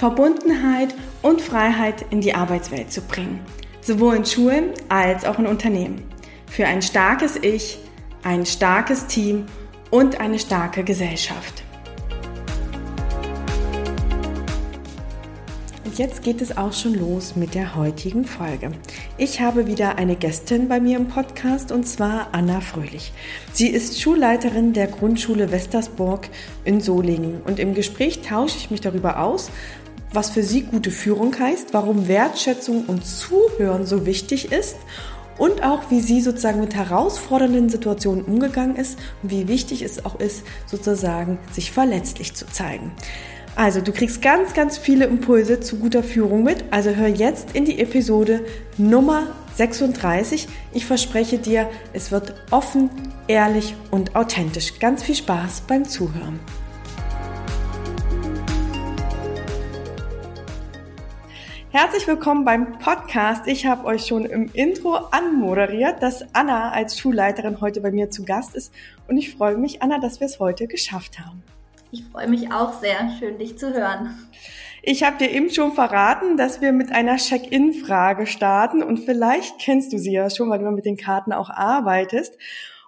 Verbundenheit und Freiheit in die Arbeitswelt zu bringen, sowohl in Schulen als auch in Unternehmen. Für ein starkes Ich, ein starkes Team und eine starke Gesellschaft. Und jetzt geht es auch schon los mit der heutigen Folge. Ich habe wieder eine Gästin bei mir im Podcast und zwar Anna Fröhlich. Sie ist Schulleiterin der Grundschule Westersburg in Solingen und im Gespräch tausche ich mich darüber aus, was für sie gute Führung heißt, warum Wertschätzung und Zuhören so wichtig ist und auch wie sie sozusagen mit herausfordernden Situationen umgegangen ist und wie wichtig es auch ist, sozusagen sich verletzlich zu zeigen. Also du kriegst ganz, ganz viele Impulse zu guter Führung mit. Also hör jetzt in die Episode Nummer 36. Ich verspreche dir, es wird offen, ehrlich und authentisch. Ganz viel Spaß beim Zuhören. Herzlich willkommen beim Podcast. Ich habe euch schon im Intro anmoderiert, dass Anna als Schulleiterin heute bei mir zu Gast ist. Und ich freue mich, Anna, dass wir es heute geschafft haben. Ich freue mich auch sehr. Schön, dich zu hören. Ich habe dir eben schon verraten, dass wir mit einer Check-in-Frage starten. Und vielleicht kennst du sie ja schon, weil du mit den Karten auch arbeitest.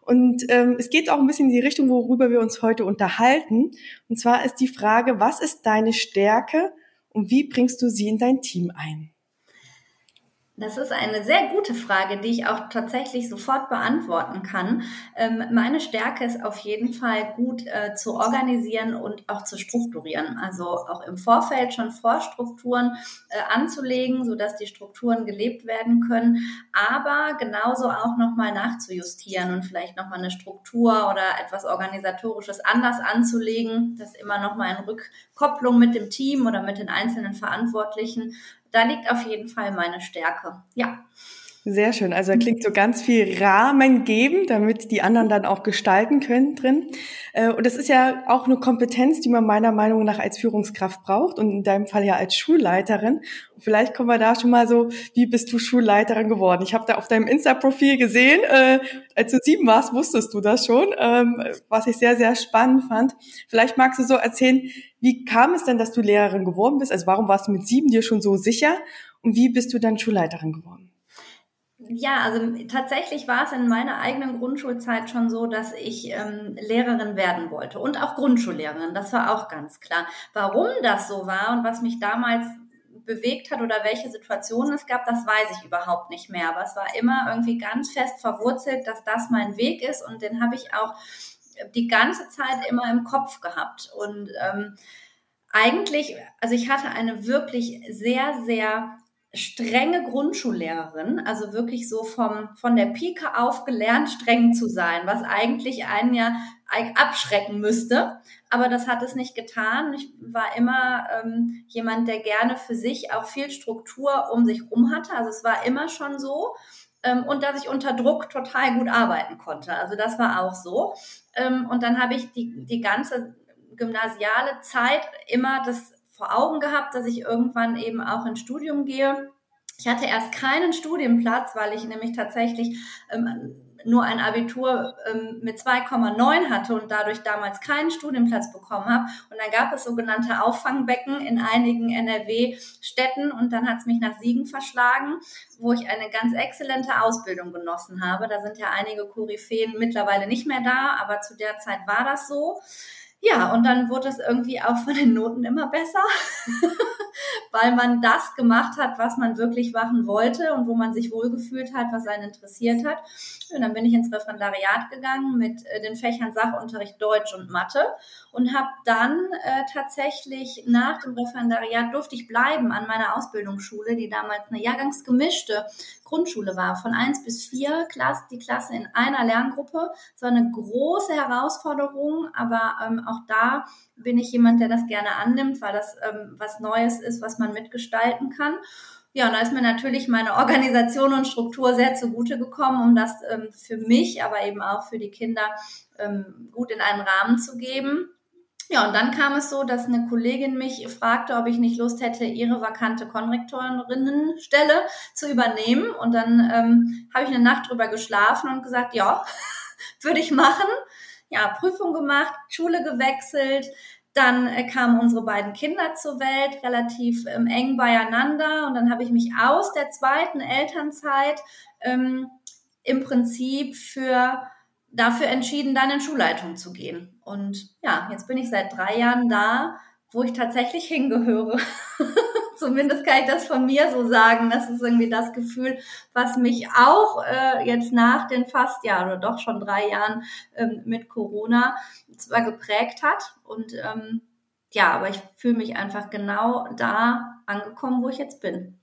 Und ähm, es geht auch ein bisschen in die Richtung, worüber wir uns heute unterhalten. Und zwar ist die Frage, was ist deine Stärke und wie bringst du sie in dein Team ein? Das ist eine sehr gute Frage, die ich auch tatsächlich sofort beantworten kann. Ähm, meine Stärke ist auf jeden Fall gut äh, zu organisieren und auch zu strukturieren. Also auch im Vorfeld schon Vorstrukturen äh, anzulegen, sodass die Strukturen gelebt werden können, aber genauso auch nochmal nachzujustieren und vielleicht nochmal eine Struktur oder etwas Organisatorisches anders anzulegen, das immer nochmal in Rückkopplung mit dem Team oder mit den einzelnen Verantwortlichen da liegt auf jeden Fall meine Stärke. Ja. Sehr schön. Also klingt so ganz viel Rahmen geben, damit die anderen dann auch gestalten können drin. Äh, und das ist ja auch eine Kompetenz, die man meiner Meinung nach als Führungskraft braucht und in deinem Fall ja als Schulleiterin. vielleicht kommen wir da schon mal so, wie bist du Schulleiterin geworden? Ich habe da auf deinem Insta-Profil gesehen, äh, als du sieben warst, wusstest du das schon, ähm, was ich sehr, sehr spannend fand. Vielleicht magst du so erzählen, wie kam es denn, dass du Lehrerin geworden bist? Also warum warst du mit sieben dir schon so sicher? Und wie bist du dann Schulleiterin geworden? Ja, also tatsächlich war es in meiner eigenen Grundschulzeit schon so, dass ich ähm, Lehrerin werden wollte und auch Grundschullehrerin. Das war auch ganz klar. Warum das so war und was mich damals bewegt hat oder welche Situationen es gab, das weiß ich überhaupt nicht mehr. Aber es war immer irgendwie ganz fest verwurzelt, dass das mein Weg ist und den habe ich auch die ganze Zeit immer im Kopf gehabt. Und ähm, eigentlich, also ich hatte eine wirklich sehr, sehr strenge Grundschullehrerin, also wirklich so vom, von der Pike auf gelernt, streng zu sein, was eigentlich einen ja abschrecken müsste. Aber das hat es nicht getan. Ich war immer ähm, jemand, der gerne für sich auch viel Struktur um sich rum hatte. Also es war immer schon so. Ähm, und dass ich unter Druck total gut arbeiten konnte. Also das war auch so. Ähm, und dann habe ich die, die ganze gymnasiale Zeit immer das vor Augen gehabt, dass ich irgendwann eben auch ins Studium gehe. Ich hatte erst keinen Studienplatz, weil ich nämlich tatsächlich ähm, nur ein Abitur ähm, mit 2,9 hatte und dadurch damals keinen Studienplatz bekommen habe. Und dann gab es sogenannte Auffangbecken in einigen NRW-Städten und dann hat es mich nach Siegen verschlagen, wo ich eine ganz exzellente Ausbildung genossen habe. Da sind ja einige Koryphäen mittlerweile nicht mehr da, aber zu der Zeit war das so. Ja, und dann wurde es irgendwie auch von den Noten immer besser, weil man das gemacht hat, was man wirklich machen wollte und wo man sich wohlgefühlt hat, was einen interessiert hat. Und dann bin ich ins Referendariat gegangen mit äh, den Fächern Sachunterricht Deutsch und Mathe und habe dann äh, tatsächlich nach dem Referendariat durfte ich bleiben an meiner Ausbildungsschule, die damals eine jahrgangsgemischte Grundschule war, von eins bis vier Klasse, die Klasse in einer Lerngruppe. Es war eine große Herausforderung, aber ähm, auch da bin ich jemand, der das gerne annimmt, weil das ähm, was Neues ist, was man mitgestalten kann. Ja, und da ist mir natürlich meine Organisation und Struktur sehr zugute gekommen, um das ähm, für mich, aber eben auch für die Kinder ähm, gut in einen Rahmen zu geben. Ja, und dann kam es so, dass eine Kollegin mich fragte, ob ich nicht Lust hätte, ihre vakante Konrektorinnenstelle zu übernehmen. Und dann ähm, habe ich eine Nacht drüber geschlafen und gesagt, ja, würde ich machen. Ja, Prüfung gemacht, Schule gewechselt, dann äh, kamen unsere beiden Kinder zur Welt, relativ ähm, eng beieinander. Und dann habe ich mich aus der zweiten Elternzeit ähm, im Prinzip für dafür entschieden, dann in Schulleitung zu gehen. Und ja, jetzt bin ich seit drei Jahren da, wo ich tatsächlich hingehöre. Zumindest kann ich das von mir so sagen. Das ist irgendwie das Gefühl, was mich auch äh, jetzt nach den fast, ja, oder doch schon drei Jahren ähm, mit Corona zwar geprägt hat. Und ähm, ja, aber ich fühle mich einfach genau da angekommen, wo ich jetzt bin.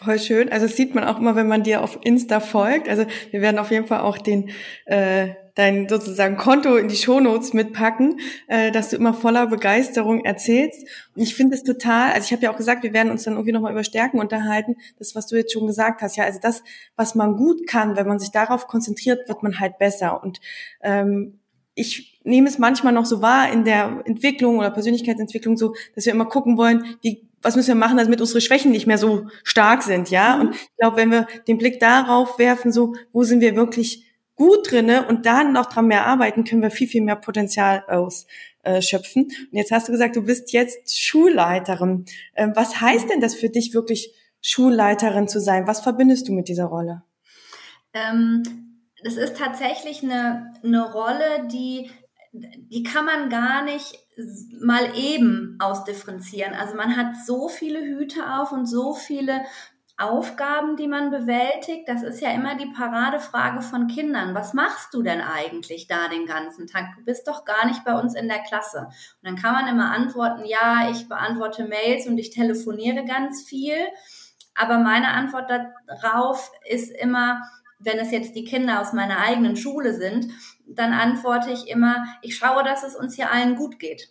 Voll schön. Also das sieht man auch immer, wenn man dir auf Insta folgt. Also wir werden auf jeden Fall auch den äh, dein sozusagen Konto in die Shownotes mitpacken, äh, dass du immer voller Begeisterung erzählst. Und ich finde es total, also ich habe ja auch gesagt, wir werden uns dann irgendwie nochmal über Stärken unterhalten. Das, was du jetzt schon gesagt hast, ja, also das, was man gut kann, wenn man sich darauf konzentriert, wird man halt besser. Und ähm, ich nehme es manchmal noch so wahr in der Entwicklung oder Persönlichkeitsentwicklung so, dass wir immer gucken wollen, wie was müssen wir machen, damit unsere Schwächen nicht mehr so stark sind, ja? Mhm. Und ich glaube, wenn wir den Blick darauf werfen, so, wo sind wir wirklich gut drinne und dann noch dran mehr arbeiten, können wir viel, viel mehr Potenzial ausschöpfen. Und jetzt hast du gesagt, du bist jetzt Schulleiterin. Ähm, was heißt denn das für dich wirklich, Schulleiterin zu sein? Was verbindest du mit dieser Rolle? Ähm, das ist tatsächlich eine, eine Rolle, die die kann man gar nicht mal eben ausdifferenzieren. Also man hat so viele Hüte auf und so viele Aufgaben, die man bewältigt. Das ist ja immer die Paradefrage von Kindern. Was machst du denn eigentlich da den ganzen Tag? Du bist doch gar nicht bei uns in der Klasse. Und dann kann man immer antworten, ja, ich beantworte Mails und ich telefoniere ganz viel. Aber meine Antwort darauf ist immer, wenn es jetzt die Kinder aus meiner eigenen Schule sind, dann antworte ich immer, ich schaue, dass es uns hier allen gut geht.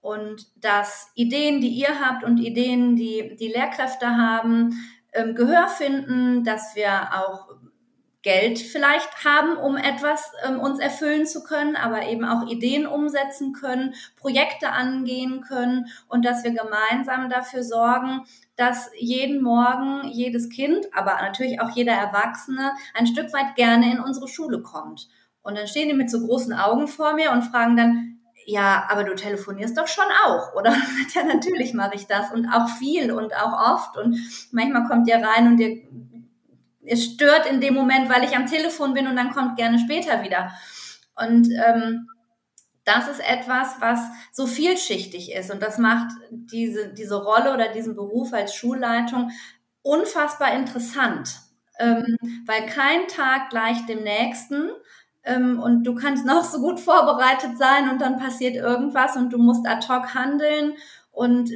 Und dass Ideen, die ihr habt und Ideen, die die Lehrkräfte haben, ähm, Gehör finden, dass wir auch Geld vielleicht haben, um etwas ähm, uns erfüllen zu können, aber eben auch Ideen umsetzen können, Projekte angehen können und dass wir gemeinsam dafür sorgen, dass jeden Morgen jedes Kind, aber natürlich auch jeder Erwachsene ein Stück weit gerne in unsere Schule kommt. Und dann stehen die mit so großen Augen vor mir und fragen dann, ja, aber du telefonierst doch schon auch, oder? ja, natürlich mache ich das und auch viel und auch oft und manchmal kommt ihr rein und ihr, ihr stört in dem Moment, weil ich am Telefon bin und dann kommt gerne später wieder. Und ähm, das ist etwas, was so vielschichtig ist und das macht diese, diese Rolle oder diesen Beruf als Schulleitung unfassbar interessant, ähm, weil kein Tag gleich dem nächsten ähm, und du kannst noch so gut vorbereitet sein und dann passiert irgendwas und du musst ad hoc handeln und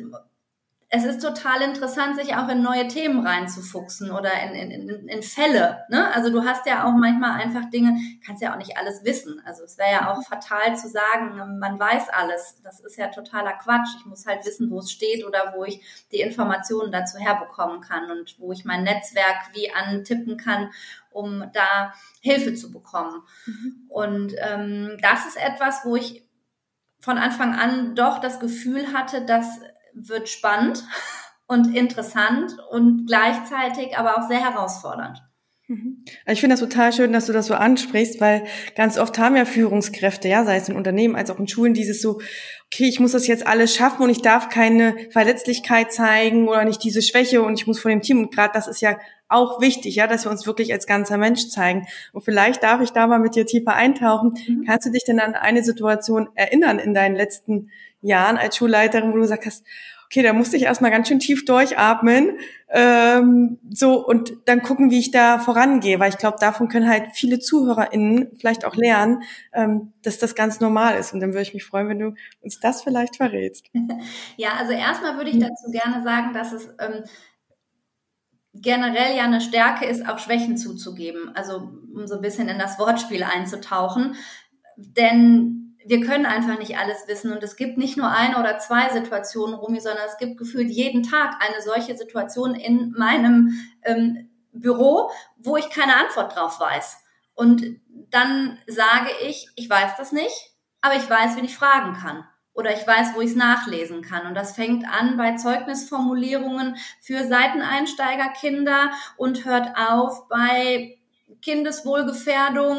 es ist total interessant, sich auch in neue Themen reinzufuchsen oder in, in, in Fälle. Ne? Also du hast ja auch manchmal einfach Dinge, kannst ja auch nicht alles wissen. Also es wäre ja auch fatal zu sagen, man weiß alles. Das ist ja totaler Quatsch. Ich muss halt wissen, wo es steht oder wo ich die Informationen dazu herbekommen kann und wo ich mein Netzwerk wie antippen kann, um da Hilfe zu bekommen. Mhm. Und ähm, das ist etwas, wo ich von Anfang an doch das Gefühl hatte, dass wird spannend und interessant und gleichzeitig aber auch sehr herausfordernd. Mhm. Ich finde das total schön, dass du das so ansprichst, weil ganz oft haben ja Führungskräfte, ja, sei es in Unternehmen als auch in Schulen, dieses so, okay, ich muss das jetzt alles schaffen und ich darf keine Verletzlichkeit zeigen oder nicht diese Schwäche und ich muss vor dem Team und gerade das ist ja auch wichtig, ja, dass wir uns wirklich als ganzer Mensch zeigen. Und vielleicht darf ich da mal mit dir tiefer eintauchen. Mhm. Kannst du dich denn an eine Situation erinnern in deinen letzten Jahren als Schulleiterin, wo du gesagt hast, okay, da musste ich erstmal ganz schön tief durchatmen, ähm, so und dann gucken, wie ich da vorangehe, weil ich glaube, davon können halt viele ZuhörerInnen vielleicht auch lernen, ähm, dass das ganz normal ist. Und dann würde ich mich freuen, wenn du uns das vielleicht verrätst. Ja, also erstmal würde ich dazu gerne sagen, dass es ähm, generell ja eine Stärke ist, auch Schwächen zuzugeben. Also um so ein bisschen in das Wortspiel einzutauchen. Denn wir können einfach nicht alles wissen und es gibt nicht nur eine oder zwei Situationen, Rumi, sondern es gibt gefühlt jeden Tag eine solche Situation in meinem ähm, Büro, wo ich keine Antwort drauf weiß. Und dann sage ich, ich weiß das nicht, aber ich weiß, wen ich fragen kann. Oder ich weiß, wo ich es nachlesen kann. Und das fängt an bei Zeugnisformulierungen für Seiteneinsteigerkinder und hört auf bei Kindeswohlgefährdung,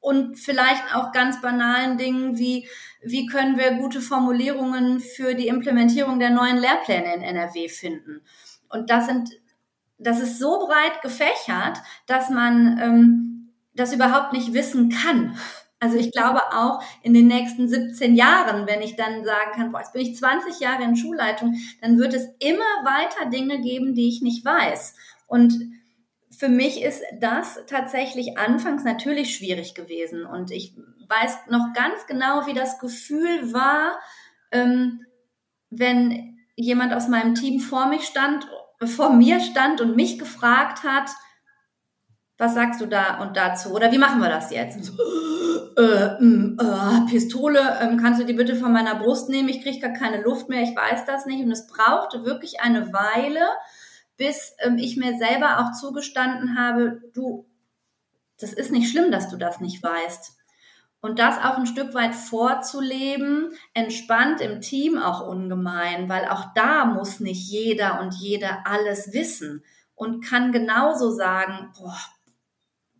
und vielleicht auch ganz banalen Dingen wie, wie können wir gute Formulierungen für die Implementierung der neuen Lehrpläne in NRW finden. Und das sind, das ist so breit gefächert, dass man ähm, das überhaupt nicht wissen kann. Also ich glaube auch in den nächsten 17 Jahren, wenn ich dann sagen kann, boah, jetzt bin ich 20 Jahre in Schulleitung, dann wird es immer weiter Dinge geben, die ich nicht weiß. Und für mich ist das tatsächlich anfangs natürlich schwierig gewesen. Und ich weiß noch ganz genau, wie das Gefühl war, ähm, wenn jemand aus meinem Team vor mich stand, vor mir stand und mich gefragt hat, was sagst du da und dazu? Oder wie machen wir das jetzt? So, äh, mh, äh, Pistole, äh, kannst du die bitte von meiner Brust nehmen? Ich kriege gar keine Luft mehr, ich weiß das nicht. Und es brauchte wirklich eine Weile, bis ähm, ich mir selber auch zugestanden habe, du, das ist nicht schlimm, dass du das nicht weißt. Und das auch ein Stück weit vorzuleben, entspannt im Team auch ungemein, weil auch da muss nicht jeder und jede alles wissen und kann genauso sagen, boah,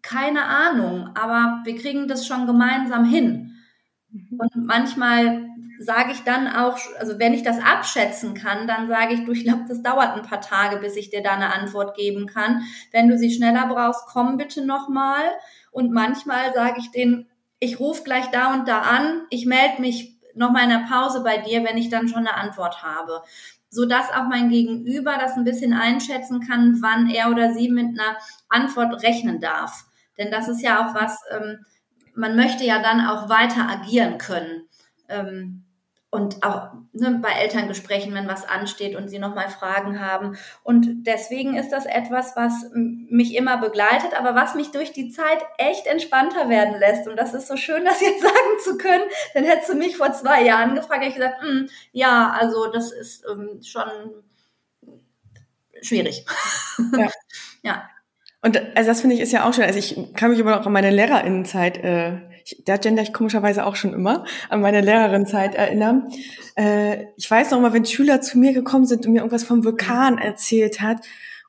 keine Ahnung, aber wir kriegen das schon gemeinsam hin. Mhm. Und manchmal sage ich dann auch, also wenn ich das abschätzen kann, dann sage ich, du, ich glaube, das dauert ein paar Tage, bis ich dir da eine Antwort geben kann. Wenn du sie schneller brauchst, komm bitte nochmal. Und manchmal sage ich denen, ich rufe gleich da und da an, ich melde mich nochmal in der Pause bei dir, wenn ich dann schon eine Antwort habe. So dass auch mein Gegenüber das ein bisschen einschätzen kann, wann er oder sie mit einer Antwort rechnen darf. Denn das ist ja auch was, ähm, man möchte ja dann auch weiter agieren können. Ähm, und auch ne, bei Elterngesprächen, wenn was ansteht und sie nochmal Fragen haben. Und deswegen ist das etwas, was mich immer begleitet, aber was mich durch die Zeit echt entspannter werden lässt. Und das ist so schön, das jetzt sagen zu können. Dann hättest du mich vor zwei Jahren gefragt, ich gesagt, hm, ja, also das ist ähm, schon schwierig. Ja. ja. Und also das finde ich ist ja auch schön. Also ich kann mich aber auch an meine Lehrerinnenzeit äh, ich, da gender ich komischerweise auch schon immer, an meine Lehrerinnenzeit erinnern. Äh, ich weiß noch mal, wenn Schüler zu mir gekommen sind und mir irgendwas vom Vulkan erzählt hat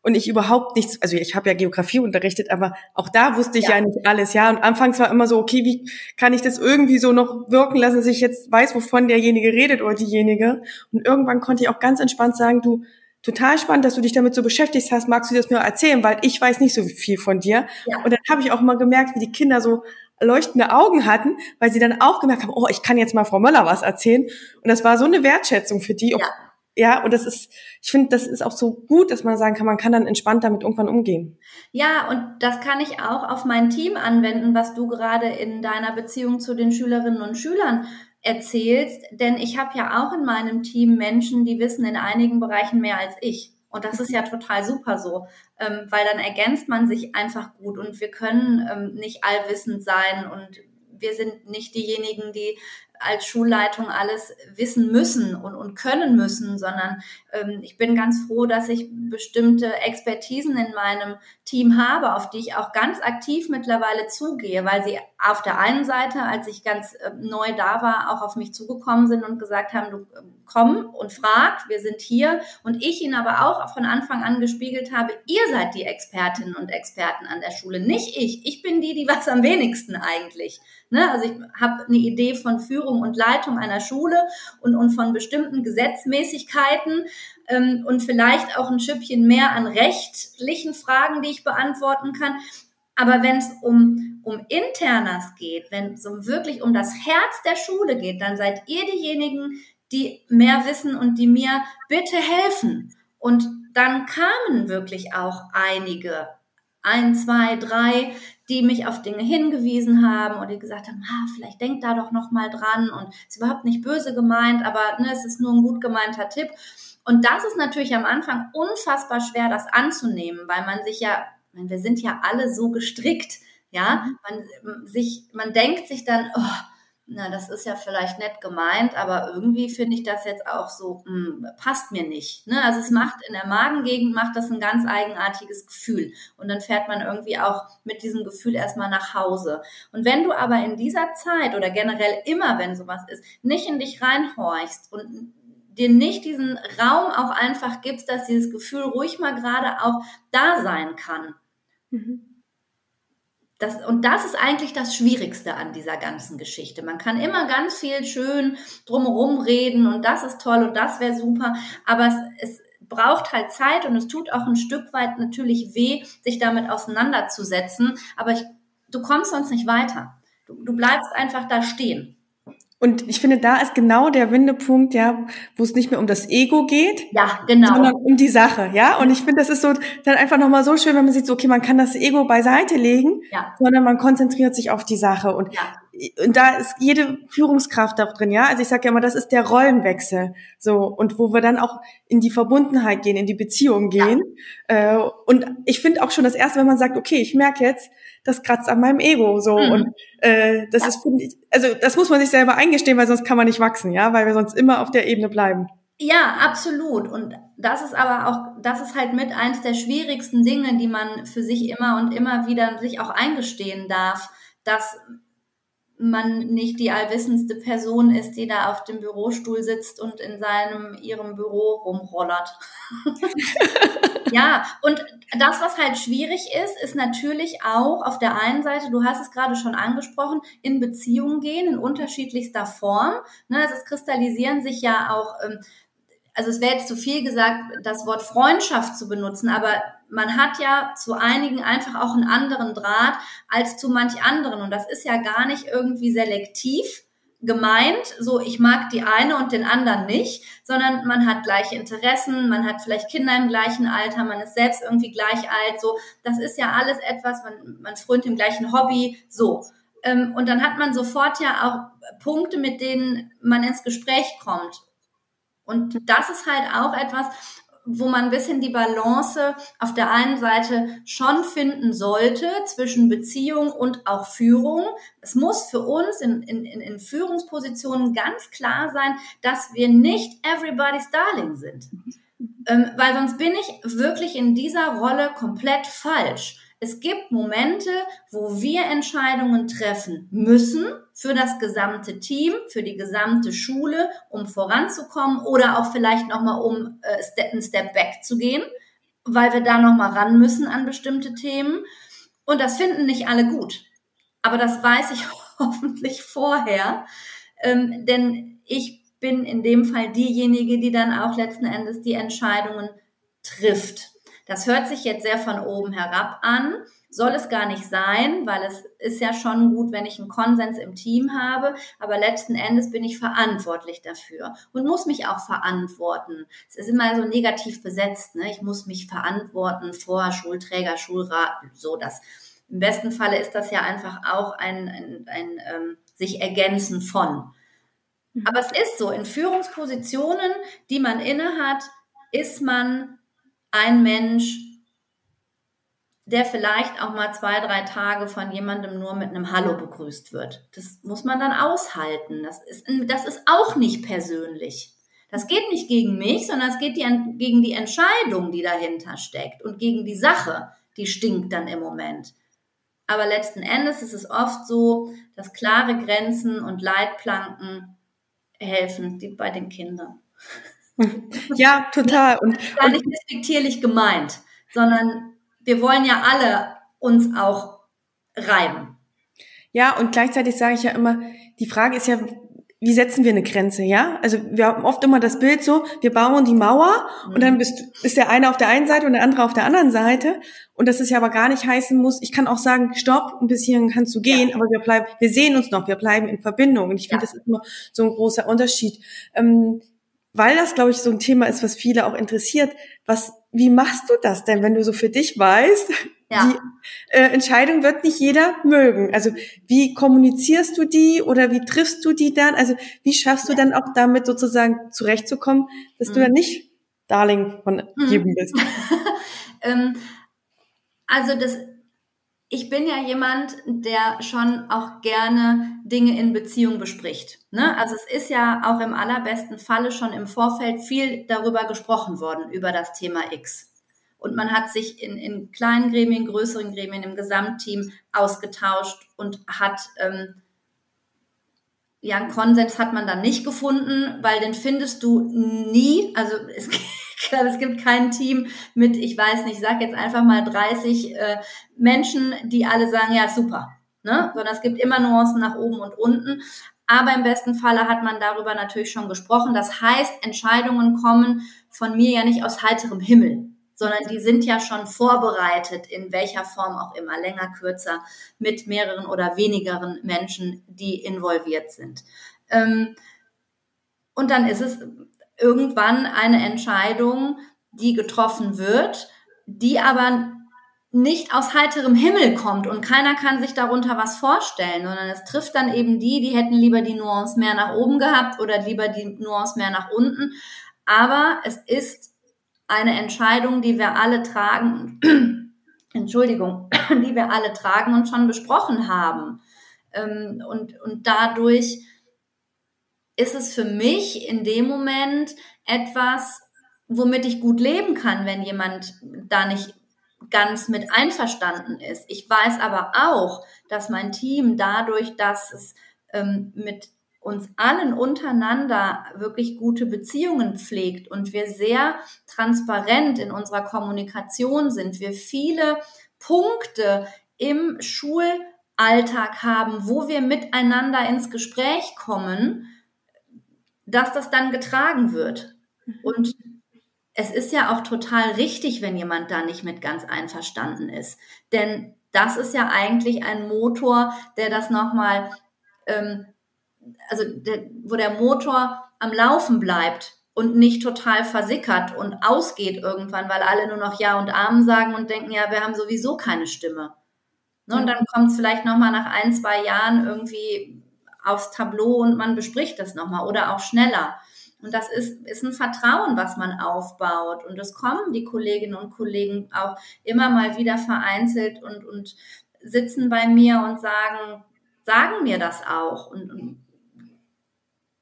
und ich überhaupt nichts, also ich habe ja Geografie unterrichtet, aber auch da wusste ich ja. ja. nicht alles, ja. Und anfangs war immer so, okay, wie kann ich das irgendwie so noch wirken lassen, dass ich jetzt weiß, wovon derjenige redet oder diejenige. Und irgendwann konnte ich auch ganz entspannt sagen, du, total spannend, dass du dich damit so beschäftigt hast. Magst du das mir erzählen? Weil ich weiß nicht so viel von dir. Ja. Und dann habe ich auch mal gemerkt, wie die Kinder so leuchtende Augen hatten, weil sie dann auch gemerkt haben, oh, ich kann jetzt mal Frau Möller was erzählen. Und das war so eine Wertschätzung für die. Ja. Ja, und das ist, ich finde, das ist auch so gut, dass man sagen kann, man kann dann entspannt damit irgendwann umgehen. Ja, und das kann ich auch auf mein Team anwenden, was du gerade in deiner Beziehung zu den Schülerinnen und Schülern erzählst. Denn ich habe ja auch in meinem Team Menschen, die wissen in einigen Bereichen mehr als ich. Und das ist ja total super so, ähm, weil dann ergänzt man sich einfach gut und wir können ähm, nicht allwissend sein und wir sind nicht diejenigen, die als Schulleitung alles wissen müssen und, und können müssen, sondern ähm, ich bin ganz froh, dass ich bestimmte Expertisen in meinem Team habe, auf die ich auch ganz aktiv mittlerweile zugehe, weil sie auf der einen Seite, als ich ganz äh, neu da war, auch auf mich zugekommen sind und gesagt haben, du äh, komm und frag, wir sind hier und ich ihnen aber auch von Anfang an gespiegelt habe, ihr seid die Expertinnen und Experten an der Schule, nicht ich. Ich bin die, die was am wenigsten eigentlich. Ne? Also ich habe eine Idee von Führung und Leitung einer Schule und, und von bestimmten Gesetzmäßigkeiten ähm, und vielleicht auch ein Schüppchen mehr an rechtlichen Fragen, die ich beantworten kann. Aber wenn es um, um Internas geht, wenn es um wirklich um das Herz der Schule geht, dann seid ihr diejenigen, die mehr wissen und die mir bitte helfen. Und dann kamen wirklich auch einige, ein, zwei, drei, die mich auf Dinge hingewiesen haben und die gesagt haben, ah, vielleicht denkt da doch noch mal dran und ist überhaupt nicht böse gemeint, aber ne, es ist nur ein gut gemeinter Tipp. Und das ist natürlich am Anfang unfassbar schwer, das anzunehmen, weil man sich ja, wir sind ja alle so gestrickt, ja, man sich, man denkt sich dann, oh, na, das ist ja vielleicht nett gemeint, aber irgendwie finde ich das jetzt auch so, mh, hm, passt mir nicht. Ne? Also es macht in der Magengegend, macht das ein ganz eigenartiges Gefühl. Und dann fährt man irgendwie auch mit diesem Gefühl erstmal nach Hause. Und wenn du aber in dieser Zeit oder generell immer, wenn sowas ist, nicht in dich reinhorchst und dir nicht diesen Raum auch einfach gibst, dass dieses Gefühl ruhig mal gerade auch da sein kann. Mhm das, und das ist eigentlich das Schwierigste an dieser ganzen Geschichte. Man kann immer ganz viel schön drumherum reden und das ist toll und das wäre super, aber es, es braucht halt Zeit und es tut auch ein Stück weit natürlich weh, sich damit auseinanderzusetzen, aber ich, du kommst sonst nicht weiter. Du, du bleibst einfach da stehen. Und ich finde, da ist genau der Wendepunkt, ja, wo es nicht mehr um das Ego geht, ja, genau. sondern um die Sache, ja. Und ich finde, das ist so dann einfach nochmal so schön, wenn man sieht, so, okay, man kann das Ego beiseite legen, ja. sondern man konzentriert sich auf die Sache. Und, ja. Und da ist jede Führungskraft da drin, ja. Also ich sage ja immer, das ist der Rollenwechsel, so und wo wir dann auch in die Verbundenheit gehen, in die Beziehung gehen. Ja. Äh, und ich finde auch schon das erste, wenn man sagt, okay, ich merke jetzt, das kratzt an meinem Ego so mhm. und äh, das ja. ist also das muss man sich selber eingestehen, weil sonst kann man nicht wachsen, ja, weil wir sonst immer auf der Ebene bleiben. Ja, absolut. Und das ist aber auch, das ist halt mit eins der schwierigsten Dinge, die man für sich immer und immer wieder sich auch eingestehen darf, dass man nicht die allwissendste Person ist, die da auf dem Bürostuhl sitzt und in seinem, ihrem Büro rumrollert. ja, und das, was halt schwierig ist, ist natürlich auch auf der einen Seite, du hast es gerade schon angesprochen, in Beziehungen gehen, in unterschiedlichster Form. Ne, also es kristallisieren sich ja auch ähm, also es wäre jetzt zu viel gesagt, das Wort Freundschaft zu benutzen, aber man hat ja zu einigen einfach auch einen anderen Draht als zu manch anderen. Und das ist ja gar nicht irgendwie selektiv gemeint, so ich mag die eine und den anderen nicht, sondern man hat gleiche Interessen, man hat vielleicht Kinder im gleichen Alter, man ist selbst irgendwie gleich alt, so. Das ist ja alles etwas, man, man frönt im gleichen Hobby, so. Ähm, und dann hat man sofort ja auch Punkte, mit denen man ins Gespräch kommt. Und das ist halt auch etwas, wo man ein bisschen die Balance auf der einen Seite schon finden sollte zwischen Beziehung und auch Führung. Es muss für uns in, in, in Führungspositionen ganz klar sein, dass wir nicht everybody's darling sind. Ähm, weil sonst bin ich wirklich in dieser Rolle komplett falsch. Es gibt Momente, wo wir Entscheidungen treffen müssen für das gesamte Team, für die gesamte Schule, um voranzukommen oder auch vielleicht nochmal um äh, einen Step back zu gehen, weil wir da nochmal ran müssen an bestimmte Themen. Und das finden nicht alle gut. Aber das weiß ich hoffentlich vorher, ähm, denn ich bin in dem Fall diejenige, die dann auch letzten Endes die Entscheidungen trifft. Das hört sich jetzt sehr von oben herab an, soll es gar nicht sein, weil es ist ja schon gut, wenn ich einen Konsens im Team habe, aber letzten Endes bin ich verantwortlich dafür und muss mich auch verantworten. Es ist immer so negativ besetzt, ne? ich muss mich verantworten vor Schulträger, Schulrat, so das. Im besten Falle ist das ja einfach auch ein, ein, ein ähm, sich ergänzen von. Mhm. Aber es ist so, in Führungspositionen, die man innehat, ist man ein Mensch, der vielleicht auch mal zwei, drei Tage von jemandem nur mit einem Hallo begrüßt wird. Das muss man dann aushalten. Das ist, das ist auch nicht persönlich. Das geht nicht gegen mich, sondern es geht die, gegen die Entscheidung, die dahinter steckt und gegen die Sache, die stinkt dann im Moment. Aber letzten Endes ist es oft so, dass klare Grenzen und Leitplanken helfen, die bei den Kindern. Ja, total. Und, gar nicht respektierlich gemeint, sondern wir wollen ja alle uns auch reiben. Ja, und gleichzeitig sage ich ja immer, die Frage ist ja, wie setzen wir eine Grenze, ja? Also wir haben oft immer das Bild so, wir bauen die Mauer mhm. und dann bist, ist der eine auf der einen Seite und der andere auf der anderen Seite. Und das ist ja aber gar nicht heißen muss, ich kann auch sagen, stopp, ein bisschen kannst du gehen, ja. aber wir bleiben, wir sehen uns noch, wir bleiben in Verbindung. Und ich finde, ja. das ist immer so ein großer Unterschied. Ähm, weil das, glaube ich, so ein Thema ist, was viele auch interessiert. Was, wie machst du das denn, wenn du so für dich weißt, ja. die äh, Entscheidung wird nicht jeder mögen? Also wie kommunizierst du die oder wie triffst du die dann? Also wie schaffst du dann auch damit sozusagen zurechtzukommen, dass mhm. du ja nicht Darling von mhm. jedem bist? ähm, also das ich bin ja jemand, der schon auch gerne Dinge in Beziehung bespricht. Ne? Also es ist ja auch im allerbesten Falle schon im Vorfeld viel darüber gesprochen worden, über das Thema X. Und man hat sich in, in kleinen Gremien, größeren Gremien, im Gesamtteam ausgetauscht und hat, ähm, ja, einen Konsens hat man dann nicht gefunden, weil den findest du nie. Also es glaube, es gibt kein Team mit, ich weiß nicht, ich sage jetzt einfach mal 30 äh, Menschen, die alle sagen, ja, super. Ne? Sondern es gibt immer Nuancen nach oben und unten. Aber im besten Falle hat man darüber natürlich schon gesprochen. Das heißt, Entscheidungen kommen von mir ja nicht aus heiterem Himmel, sondern die sind ja schon vorbereitet, in welcher Form auch immer, länger, kürzer, mit mehreren oder wenigeren Menschen, die involviert sind. Ähm, und dann ist es irgendwann eine Entscheidung, die getroffen wird, die aber nicht aus heiterem Himmel kommt und keiner kann sich darunter was vorstellen, sondern es trifft dann eben die, die hätten lieber die Nuance mehr nach oben gehabt oder lieber die Nuance mehr nach unten. Aber es ist eine Entscheidung, die wir alle tragen, Entschuldigung, die wir alle tragen und schon besprochen haben. Ähm, und, und dadurch ist es für mich in dem Moment etwas, womit ich gut leben kann, wenn jemand da nicht ganz mit einverstanden ist. Ich weiß aber auch, dass mein Team dadurch, dass es ähm, mit uns allen untereinander wirklich gute Beziehungen pflegt und wir sehr transparent in unserer Kommunikation sind, wir viele Punkte im Schulalltag haben, wo wir miteinander ins Gespräch kommen, dass das dann getragen wird. Und es ist ja auch total richtig, wenn jemand da nicht mit ganz einverstanden ist. Denn das ist ja eigentlich ein Motor, der das nochmal, ähm, also der, wo der Motor am Laufen bleibt und nicht total versickert und ausgeht irgendwann, weil alle nur noch Ja und Amen sagen und denken, ja, wir haben sowieso keine Stimme. Ne, und dann kommt es vielleicht nochmal nach ein, zwei Jahren irgendwie aufs Tableau und man bespricht das nochmal oder auch schneller. Und das ist, ist ein Vertrauen, was man aufbaut. Und es kommen die Kolleginnen und Kollegen auch immer mal wieder vereinzelt und, und sitzen bei mir und sagen, sagen mir das auch und, und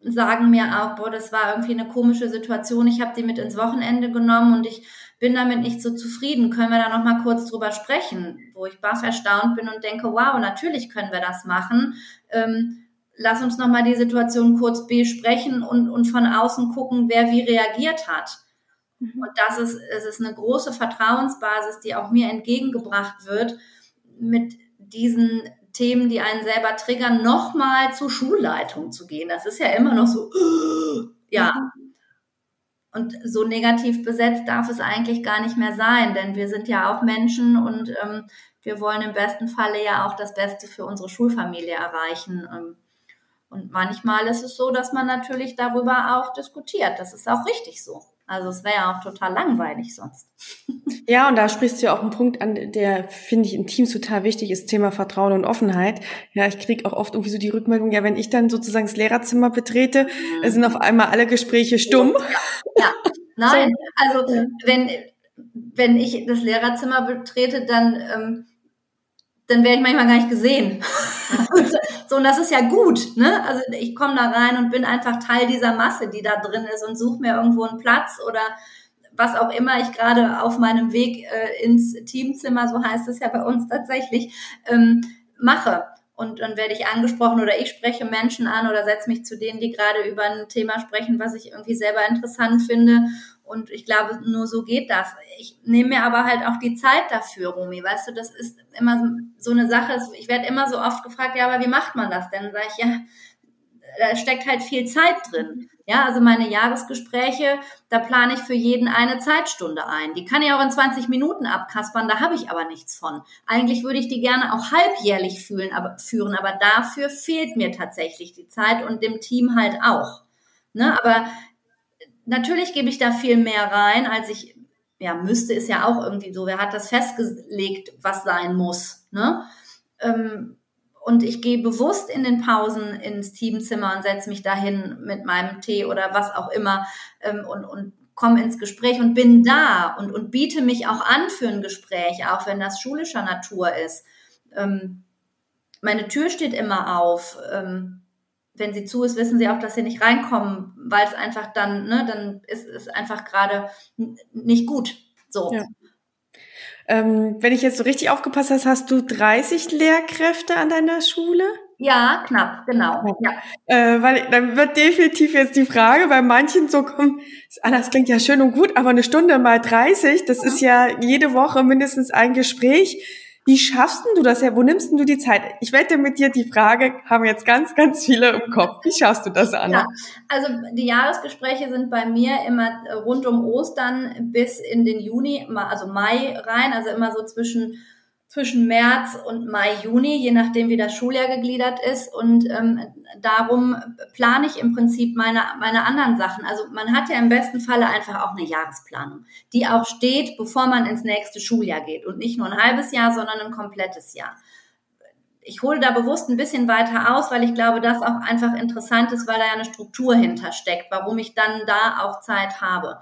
sagen mir auch, boah, das war irgendwie eine komische Situation. Ich habe die mit ins Wochenende genommen und ich bin damit nicht so zufrieden. Können wir da noch mal kurz drüber sprechen? Wo ich baff erstaunt bin und denke, wow, natürlich können wir das machen. Ähm, lass uns nochmal die Situation kurz besprechen und, und von außen gucken, wer wie reagiert hat. Mhm. Und das ist, es ist eine große Vertrauensbasis, die auch mir entgegengebracht wird, mit diesen Themen, die einen selber triggern, nochmal zur Schulleitung zu gehen. Das ist ja immer noch so, ja. Und so negativ besetzt darf es eigentlich gar nicht mehr sein, denn wir sind ja auch Menschen und ähm, wir wollen im besten Falle ja auch das Beste für unsere Schulfamilie erreichen. Ähm, und manchmal ist es so, dass man natürlich darüber auch diskutiert. Das ist auch richtig so. Also es wäre ja auch total langweilig sonst. Ja, und da sprichst du ja auch einen Punkt an, der finde ich in Teams total wichtig ist, Thema Vertrauen und Offenheit. Ja, ich kriege auch oft irgendwie so die Rückmeldung, ja, wenn ich dann sozusagen das Lehrerzimmer betrete, mhm. sind auf einmal alle Gespräche stumm. Ja, ja. nein, also wenn, wenn ich das Lehrerzimmer betrete, dann, ähm, dann wäre ich manchmal gar nicht gesehen. So, und das ist ja gut, ne? Also ich komme da rein und bin einfach Teil dieser Masse, die da drin ist und suche mir irgendwo einen Platz oder was auch immer ich gerade auf meinem Weg äh, ins Teamzimmer, so heißt es ja bei uns tatsächlich, ähm, mache. Und dann werde ich angesprochen oder ich spreche Menschen an oder setze mich zu denen, die gerade über ein Thema sprechen, was ich irgendwie selber interessant finde. Und ich glaube, nur so geht das. Ich nehme mir aber halt auch die Zeit dafür, Romy. Weißt du, das ist immer so eine Sache. Ich werde immer so oft gefragt, ja, aber wie macht man das denn? Sag ich, ja, da steckt halt viel Zeit drin. Ja, also meine Jahresgespräche, da plane ich für jeden eine Zeitstunde ein. Die kann ich auch in 20 Minuten abkaspern, da habe ich aber nichts von. Eigentlich würde ich die gerne auch halbjährlich fühlen, aber, führen, aber dafür fehlt mir tatsächlich die Zeit und dem Team halt auch. Ne, aber natürlich gebe ich da viel mehr rein, als ich, ja, müsste ist ja auch irgendwie so. Wer hat das festgelegt, was sein muss, ne? Ähm, und ich gehe bewusst in den Pausen ins Teamzimmer und setze mich dahin mit meinem Tee oder was auch immer ähm, und, und komme ins Gespräch und bin da und, und biete mich auch an für ein Gespräch, auch wenn das schulischer Natur ist. Ähm, meine Tür steht immer auf. Ähm, wenn sie zu ist, wissen sie auch, dass sie nicht reinkommen, weil es einfach dann, ne, dann ist es einfach gerade nicht gut. So. Ja. Ähm, wenn ich jetzt so richtig aufgepasst habe, hast du 30 Lehrkräfte an deiner Schule? Ja, knapp, genau. Ja. Äh, weil dann wird definitiv jetzt die Frage bei manchen so kommen, das klingt ja schön und gut, aber eine Stunde mal 30, das ja. ist ja jede Woche mindestens ein Gespräch. Wie schaffst du das ja? Wo nimmst du die Zeit? Ich wette mit dir, die Frage haben jetzt ganz, ganz viele im Kopf. Wie schaffst du das, Anna? Ja, also die Jahresgespräche sind bei mir immer rund um Ostern bis in den Juni, also Mai rein, also immer so zwischen zwischen März und Mai, Juni, je nachdem, wie das Schuljahr gegliedert ist. Und ähm, darum plane ich im Prinzip meine, meine anderen Sachen. Also man hat ja im besten Falle einfach auch eine Jahresplanung, die auch steht, bevor man ins nächste Schuljahr geht. Und nicht nur ein halbes Jahr, sondern ein komplettes Jahr. Ich hole da bewusst ein bisschen weiter aus, weil ich glaube, das auch einfach interessant ist, weil da ja eine Struktur hintersteckt, warum ich dann da auch Zeit habe.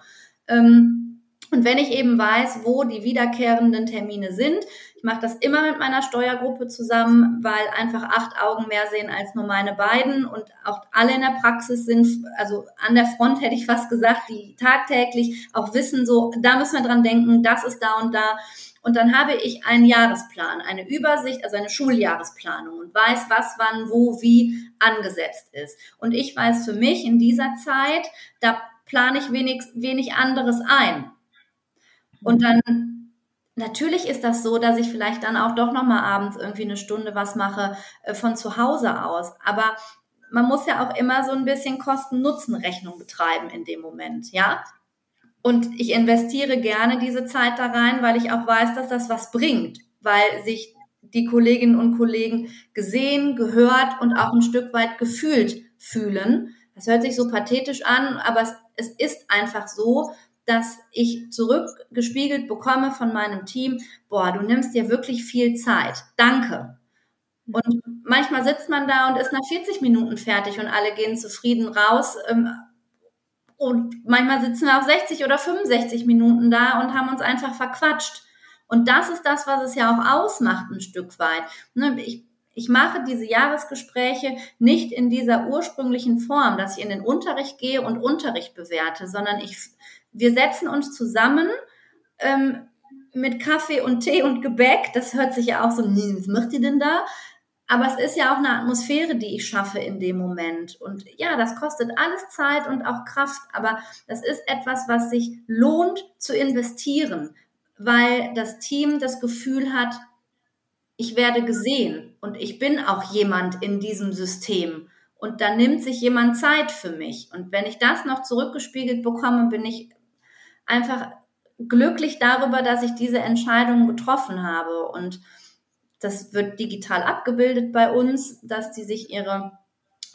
Ähm, und wenn ich eben weiß, wo die wiederkehrenden Termine sind, mache das immer mit meiner Steuergruppe zusammen, weil einfach acht Augen mehr sehen als nur meine beiden und auch alle in der Praxis sind, also an der Front hätte ich fast gesagt, die tagtäglich auch wissen, so, da müssen wir dran denken, das ist da und da. Und dann habe ich einen Jahresplan, eine Übersicht, also eine Schuljahresplanung und weiß, was wann, wo, wie angesetzt ist. Und ich weiß für mich in dieser Zeit, da plane ich wenig, wenig anderes ein. Und dann Natürlich ist das so, dass ich vielleicht dann auch doch nochmal abends irgendwie eine Stunde was mache äh, von zu Hause aus. Aber man muss ja auch immer so ein bisschen Kosten-Nutzen-Rechnung betreiben in dem Moment, ja? Und ich investiere gerne diese Zeit da rein, weil ich auch weiß, dass das was bringt, weil sich die Kolleginnen und Kollegen gesehen, gehört und auch ein Stück weit gefühlt fühlen. Das hört sich so pathetisch an, aber es, es ist einfach so, dass ich zurückgespiegelt bekomme von meinem Team, boah, du nimmst dir wirklich viel Zeit. Danke. Und manchmal sitzt man da und ist nach 40 Minuten fertig und alle gehen zufrieden raus. Ähm, und manchmal sitzen wir auch 60 oder 65 Minuten da und haben uns einfach verquatscht. Und das ist das, was es ja auch ausmacht, ein Stück weit. Ne, ich, ich mache diese Jahresgespräche nicht in dieser ursprünglichen Form, dass ich in den Unterricht gehe und Unterricht bewerte, sondern ich wir setzen uns zusammen ähm, mit Kaffee und Tee und Gebäck. Das hört sich ja auch so, was macht ihr denn da? Aber es ist ja auch eine Atmosphäre, die ich schaffe in dem Moment. Und ja, das kostet alles Zeit und auch Kraft. Aber das ist etwas, was sich lohnt zu investieren, weil das Team das Gefühl hat, ich werde gesehen und ich bin auch jemand in diesem System. Und da nimmt sich jemand Zeit für mich. Und wenn ich das noch zurückgespiegelt bekomme, bin ich einfach glücklich darüber, dass ich diese Entscheidung getroffen habe. Und das wird digital abgebildet bei uns, dass die sich ihre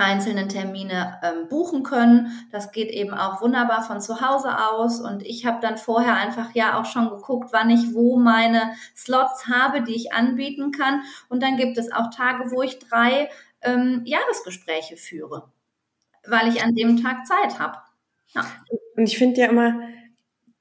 einzelnen Termine ähm, buchen können. Das geht eben auch wunderbar von zu Hause aus. Und ich habe dann vorher einfach ja auch schon geguckt, wann ich wo meine Slots habe, die ich anbieten kann. Und dann gibt es auch Tage, wo ich drei ähm, Jahresgespräche führe, weil ich an dem Tag Zeit habe. Ja. Und ich finde ja immer,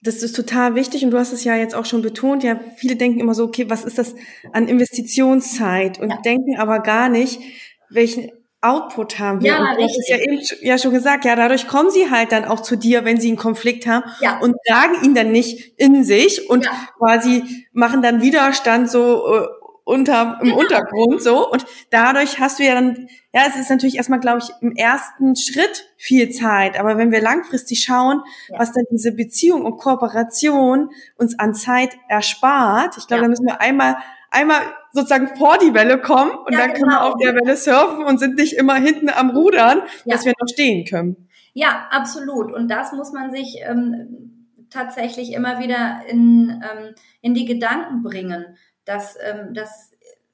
das ist total wichtig und du hast es ja jetzt auch schon betont. Ja, viele denken immer so, okay, was ist das an Investitionszeit und ja. denken aber gar nicht, welchen Output haben wir. Ja, und du hast es ja eben ja schon gesagt, ja, dadurch kommen sie halt dann auch zu dir, wenn sie einen Konflikt haben ja. und tragen ihn dann nicht in sich und ja. quasi machen dann Widerstand so äh, unter, im. Untergrund so. Und dadurch hast du ja dann, ja, es ist natürlich erstmal, glaube ich, im ersten Schritt viel Zeit. Aber wenn wir langfristig schauen, ja. was dann diese Beziehung und Kooperation uns an Zeit erspart, ich glaube, ja. da müssen wir einmal, einmal sozusagen vor die Welle kommen und ja, dann genau. können wir genau. auf der Welle surfen und sind nicht immer hinten am Rudern, dass wir noch stehen können. Ja, absolut. Und das muss man sich ähm, tatsächlich immer wieder in, ähm, in die Gedanken bringen dass ähm, das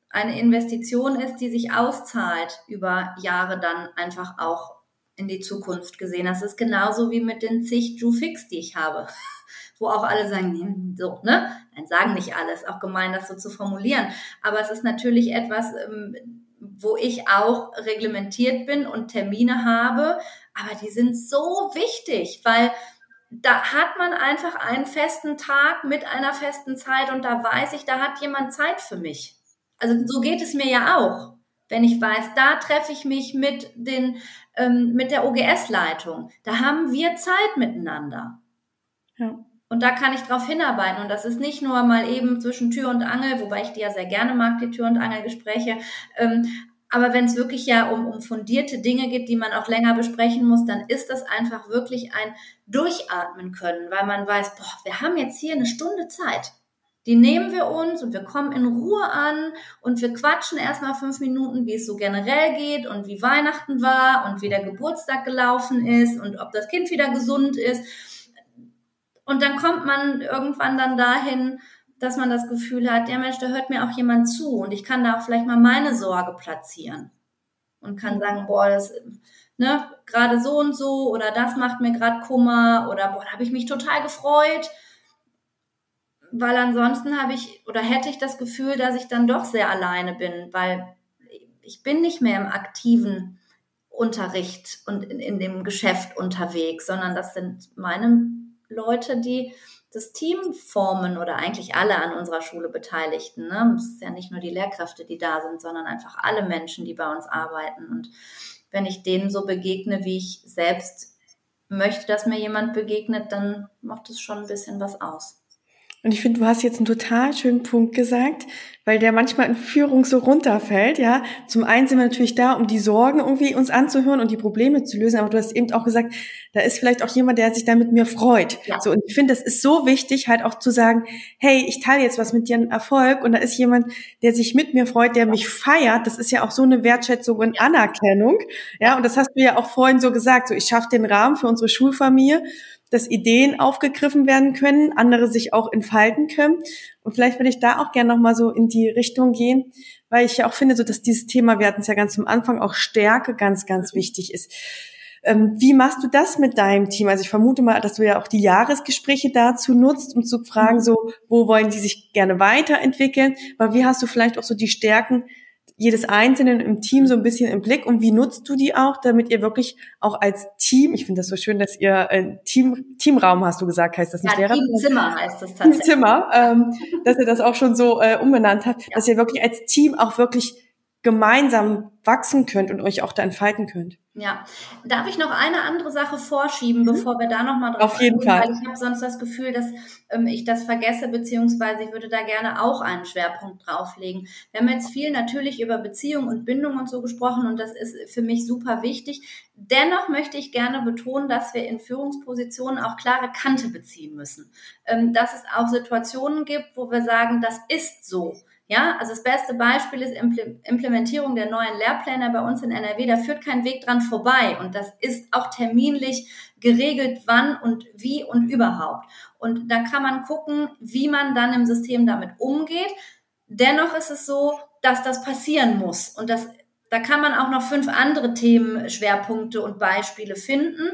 eine Investition ist, die sich auszahlt über Jahre dann einfach auch in die Zukunft gesehen. Das ist genauso wie mit den zig Ju-Fix, die ich habe, wo auch alle sagen, so, ne? Nein, sagen nicht alles, auch gemein, das so zu formulieren. Aber es ist natürlich etwas, ähm, wo ich auch reglementiert bin und Termine habe, aber die sind so wichtig, weil da hat man einfach einen festen Tag mit einer festen Zeit und da weiß ich, da hat jemand Zeit für mich. Also so geht es mir ja auch. Wenn ich weiß, da treffe ich mich mit den, ähm, mit der OGS-Leitung. Da haben wir Zeit miteinander. Ja. Und da kann ich drauf hinarbeiten. Und das ist nicht nur mal eben zwischen Tür und Angel, wobei ich die ja sehr gerne mag, die Tür- und Angelgespräche. Ähm, aber wenn es wirklich ja um, um fundierte Dinge geht, die man auch länger besprechen muss, dann ist das einfach wirklich ein Durchatmen können, weil man weiß, boah, wir haben jetzt hier eine Stunde Zeit. Die nehmen wir uns und wir kommen in Ruhe an und wir quatschen erstmal fünf Minuten, wie es so generell geht und wie Weihnachten war und wie der Geburtstag gelaufen ist und ob das Kind wieder gesund ist. Und dann kommt man irgendwann dann dahin, dass man das Gefühl hat, ja Mensch, da hört mir auch jemand zu und ich kann da auch vielleicht mal meine Sorge platzieren und kann sagen, boah, das, ne, gerade so und so oder das macht mir gerade Kummer oder boah, da habe ich mich total gefreut. Weil ansonsten habe ich oder hätte ich das Gefühl, dass ich dann doch sehr alleine bin, weil ich bin nicht mehr im aktiven Unterricht und in, in dem Geschäft unterwegs, sondern das sind meine Leute, die das Team formen oder eigentlich alle an unserer Schule Beteiligten. Ne? Es ist ja nicht nur die Lehrkräfte, die da sind, sondern einfach alle Menschen, die bei uns arbeiten. Und wenn ich denen so begegne, wie ich selbst möchte, dass mir jemand begegnet, dann macht es schon ein bisschen was aus. Und ich finde, du hast jetzt einen total schönen Punkt gesagt, weil der manchmal in Führung so runterfällt, ja. Zum einen sind wir natürlich da, um die Sorgen irgendwie uns anzuhören und die Probleme zu lösen, aber du hast eben auch gesagt, da ist vielleicht auch jemand, der sich da mit mir freut. Ja. So, und ich finde, das ist so wichtig, halt auch zu sagen, hey, ich teile jetzt was mit dir einen Erfolg und da ist jemand, der sich mit mir freut, der mich feiert. Das ist ja auch so eine Wertschätzung und Anerkennung. Ja, und das hast du ja auch vorhin so gesagt, so ich schaffe den Rahmen für unsere Schulfamilie dass Ideen aufgegriffen werden können, andere sich auch entfalten können. Und vielleicht würde ich da auch gerne nochmal so in die Richtung gehen, weil ich ja auch finde, so dass dieses Thema, wir hatten es ja ganz am Anfang, auch Stärke ganz, ganz wichtig ist. Ähm, wie machst du das mit deinem Team? Also ich vermute mal, dass du ja auch die Jahresgespräche dazu nutzt, um zu fragen, so, wo wollen die sich gerne weiterentwickeln? Aber wie hast du vielleicht auch so die Stärken jedes Einzelnen im Team so ein bisschen im Blick und wie nutzt du die auch, damit ihr wirklich auch als Team, ich finde das so schön, dass ihr ein Team, Teamraum hast du gesagt, heißt das nicht ja, Lehrer? Teamzimmer heißt das tatsächlich. Teamzimmer, ähm, dass ihr das auch schon so äh, umbenannt habt, ja. dass ihr wirklich als Team auch wirklich gemeinsam wachsen könnt und euch auch da entfalten könnt. Ja, darf ich noch eine andere Sache vorschieben, mhm. bevor wir da nochmal drauf Auf jeden Fall. Weil ich habe sonst das Gefühl, dass ähm, ich das vergesse, beziehungsweise ich würde da gerne auch einen Schwerpunkt drauflegen. Wir haben jetzt viel natürlich über Beziehung und Bindung und so gesprochen und das ist für mich super wichtig. Dennoch möchte ich gerne betonen, dass wir in Führungspositionen auch klare Kante beziehen müssen. Ähm, dass es auch Situationen gibt, wo wir sagen, das ist so. Ja, also das beste Beispiel ist Implementierung der neuen Lehrpläne bei uns in NRW. Da führt kein Weg dran vorbei. Und das ist auch terminlich geregelt, wann und wie und überhaupt. Und da kann man gucken, wie man dann im System damit umgeht. Dennoch ist es so, dass das passieren muss. Und das, da kann man auch noch fünf andere Themen, Schwerpunkte und Beispiele finden.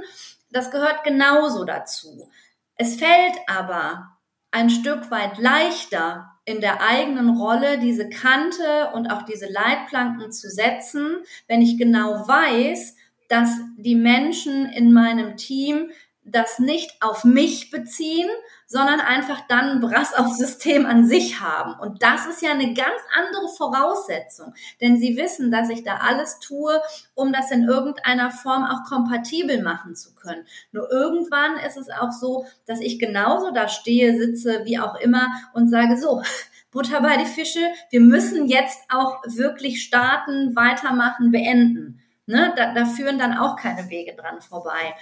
Das gehört genauso dazu. Es fällt aber ein Stück weit leichter, in der eigenen Rolle diese Kante und auch diese Leitplanken zu setzen, wenn ich genau weiß, dass die Menschen in meinem Team das nicht auf mich beziehen, sondern einfach dann Brass aufs System an sich haben. Und das ist ja eine ganz andere Voraussetzung, denn sie wissen, dass ich da alles tue, um das in irgendeiner Form auch kompatibel machen zu können. Nur irgendwann ist es auch so, dass ich genauso da stehe, sitze, wie auch immer und sage so, Butter bei die Fische, wir müssen jetzt auch wirklich starten, weitermachen, beenden. Ne? Da, da führen dann auch keine Wege dran vorbei.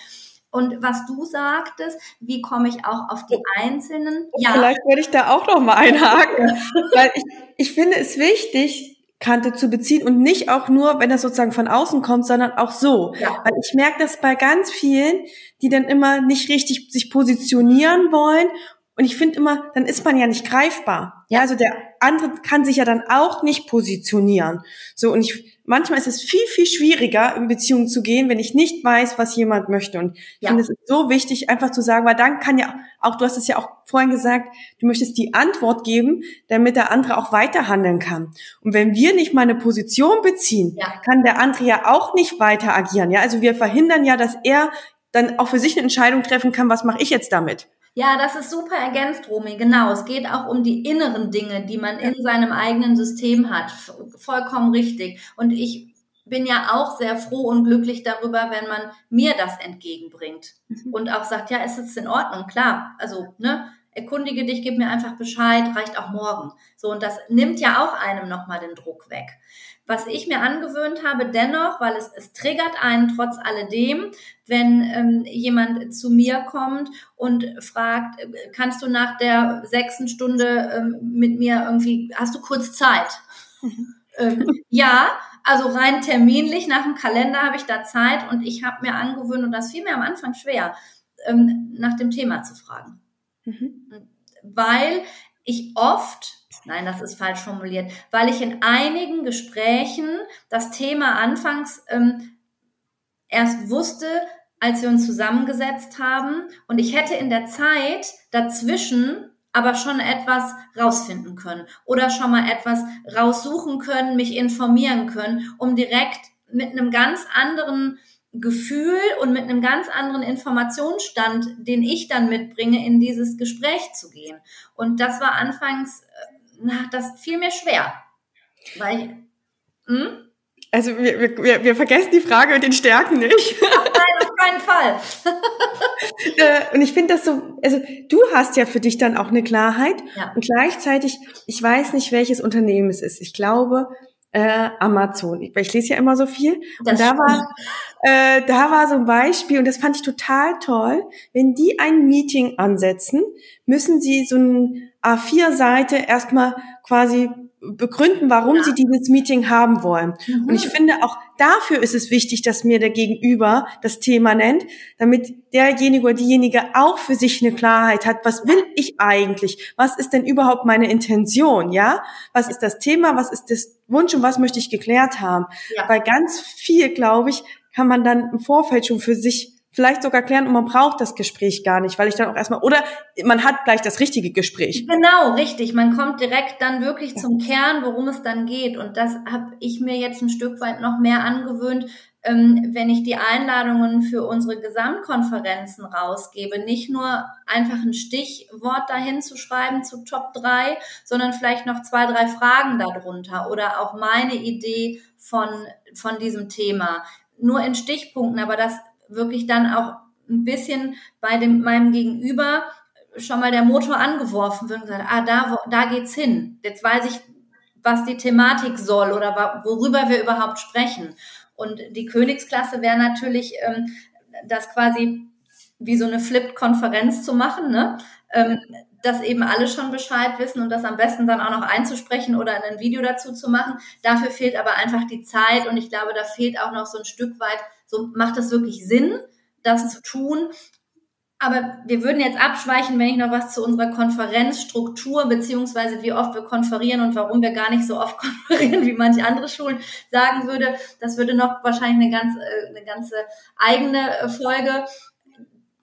Und was du sagtest, wie komme ich auch auf die einzelnen? Ja. Vielleicht würde ich da auch noch mal einhaken, weil ich, ich finde es wichtig, Kante zu beziehen und nicht auch nur, wenn das sozusagen von außen kommt, sondern auch so. Ja. Weil ich merke das bei ganz vielen, die dann immer nicht richtig sich positionieren wollen. Und ich finde immer, dann ist man ja nicht greifbar. Ja, also der andere kann sich ja dann auch nicht positionieren. So, und ich, manchmal ist es viel, viel schwieriger, in Beziehungen zu gehen, wenn ich nicht weiß, was jemand möchte. Und ich ja. finde, es ist so wichtig, einfach zu sagen, weil dann kann ja auch, du hast es ja auch vorhin gesagt, du möchtest die Antwort geben, damit der andere auch weiter handeln kann. Und wenn wir nicht mal eine Position beziehen, ja. kann der andere ja auch nicht weiter agieren. Ja, also wir verhindern ja, dass er dann auch für sich eine Entscheidung treffen kann, was mache ich jetzt damit? Ja, das ist super ergänzt, Romy. Genau. Es geht auch um die inneren Dinge, die man in seinem eigenen System hat. Vollkommen richtig. Und ich bin ja auch sehr froh und glücklich darüber, wenn man mir das entgegenbringt mhm. und auch sagt, ja, ist es in Ordnung, klar. Also, ne, erkundige dich, gib mir einfach Bescheid, reicht auch morgen. So, und das nimmt ja auch einem nochmal den Druck weg. Was ich mir angewöhnt habe, dennoch, weil es, es triggert einen trotz alledem, wenn ähm, jemand zu mir kommt und fragt, äh, kannst du nach der sechsten Stunde ähm, mit mir irgendwie, hast du kurz Zeit? Ähm, ja, also rein terminlich nach dem Kalender habe ich da Zeit und ich habe mir angewöhnt, und das fiel mir am Anfang schwer, ähm, nach dem Thema zu fragen. Mhm. Weil ich oft, nein, das ist falsch formuliert, weil ich in einigen Gesprächen das Thema anfangs ähm, erst wusste, als wir uns zusammengesetzt haben. Und ich hätte in der Zeit dazwischen aber schon etwas rausfinden können oder schon mal etwas raussuchen können, mich informieren können, um direkt mit einem ganz anderen Gefühl und mit einem ganz anderen Informationsstand, den ich dann mitbringe, in dieses Gespräch zu gehen. Und das war anfangs, äh, na, das fiel mir schwer. Weil, hm? Also wir, wir, wir vergessen die Frage mit den Stärken nicht. Nein, auf keinen Fall. Äh, und ich finde das so, also du hast ja für dich dann auch eine Klarheit ja. und gleichzeitig, ich weiß nicht, welches Unternehmen es ist. Ich glaube, äh, Amazon. Ich, ich lese ja immer so viel. Das und da war, äh, da war so ein Beispiel, und das fand ich total toll. Wenn die ein Meeting ansetzen, müssen sie so ein A4-Seite erstmal quasi begründen, warum ja. sie dieses Meeting haben wollen. Mhm. Und ich finde, auch dafür ist es wichtig, dass mir der Gegenüber das Thema nennt, damit derjenige oder diejenige auch für sich eine Klarheit hat, was will ich eigentlich? Was ist denn überhaupt meine Intention? Ja? Was ist das Thema? Was ist das Wunsch und was möchte ich geklärt haben? Ja. Weil ganz viel, glaube ich, kann man dann im Vorfeld schon für sich vielleicht sogar klären und man braucht das Gespräch gar nicht, weil ich dann auch erstmal, oder man hat gleich das richtige Gespräch. Genau, richtig. Man kommt direkt dann wirklich zum Kern, worum es dann geht. Und das habe ich mir jetzt ein Stück weit noch mehr angewöhnt, ähm, wenn ich die Einladungen für unsere Gesamtkonferenzen rausgebe, nicht nur einfach ein Stichwort dahin zu schreiben zu Top 3, sondern vielleicht noch zwei, drei Fragen darunter oder auch meine Idee von, von diesem Thema. Nur in Stichpunkten, aber das wirklich dann auch ein bisschen bei dem, meinem Gegenüber schon mal der Motor angeworfen wird und gesagt, ah, da, da geht's hin. Jetzt weiß ich, was die Thematik soll oder worüber wir überhaupt sprechen. Und die Königsklasse wäre natürlich, ähm, das quasi wie so eine Flipped-Konferenz zu machen, ne? Ähm, dass eben alle schon Bescheid wissen und das am besten dann auch noch einzusprechen oder ein Video dazu zu machen. Dafür fehlt aber einfach die Zeit und ich glaube, da fehlt auch noch so ein Stück weit so macht das wirklich Sinn, das zu tun. Aber wir würden jetzt abschweichen, wenn ich noch was zu unserer Konferenzstruktur beziehungsweise wie oft wir konferieren und warum wir gar nicht so oft konferieren wie manche andere Schulen sagen würde. Das würde noch wahrscheinlich eine, ganz, äh, eine ganze eigene äh, Folge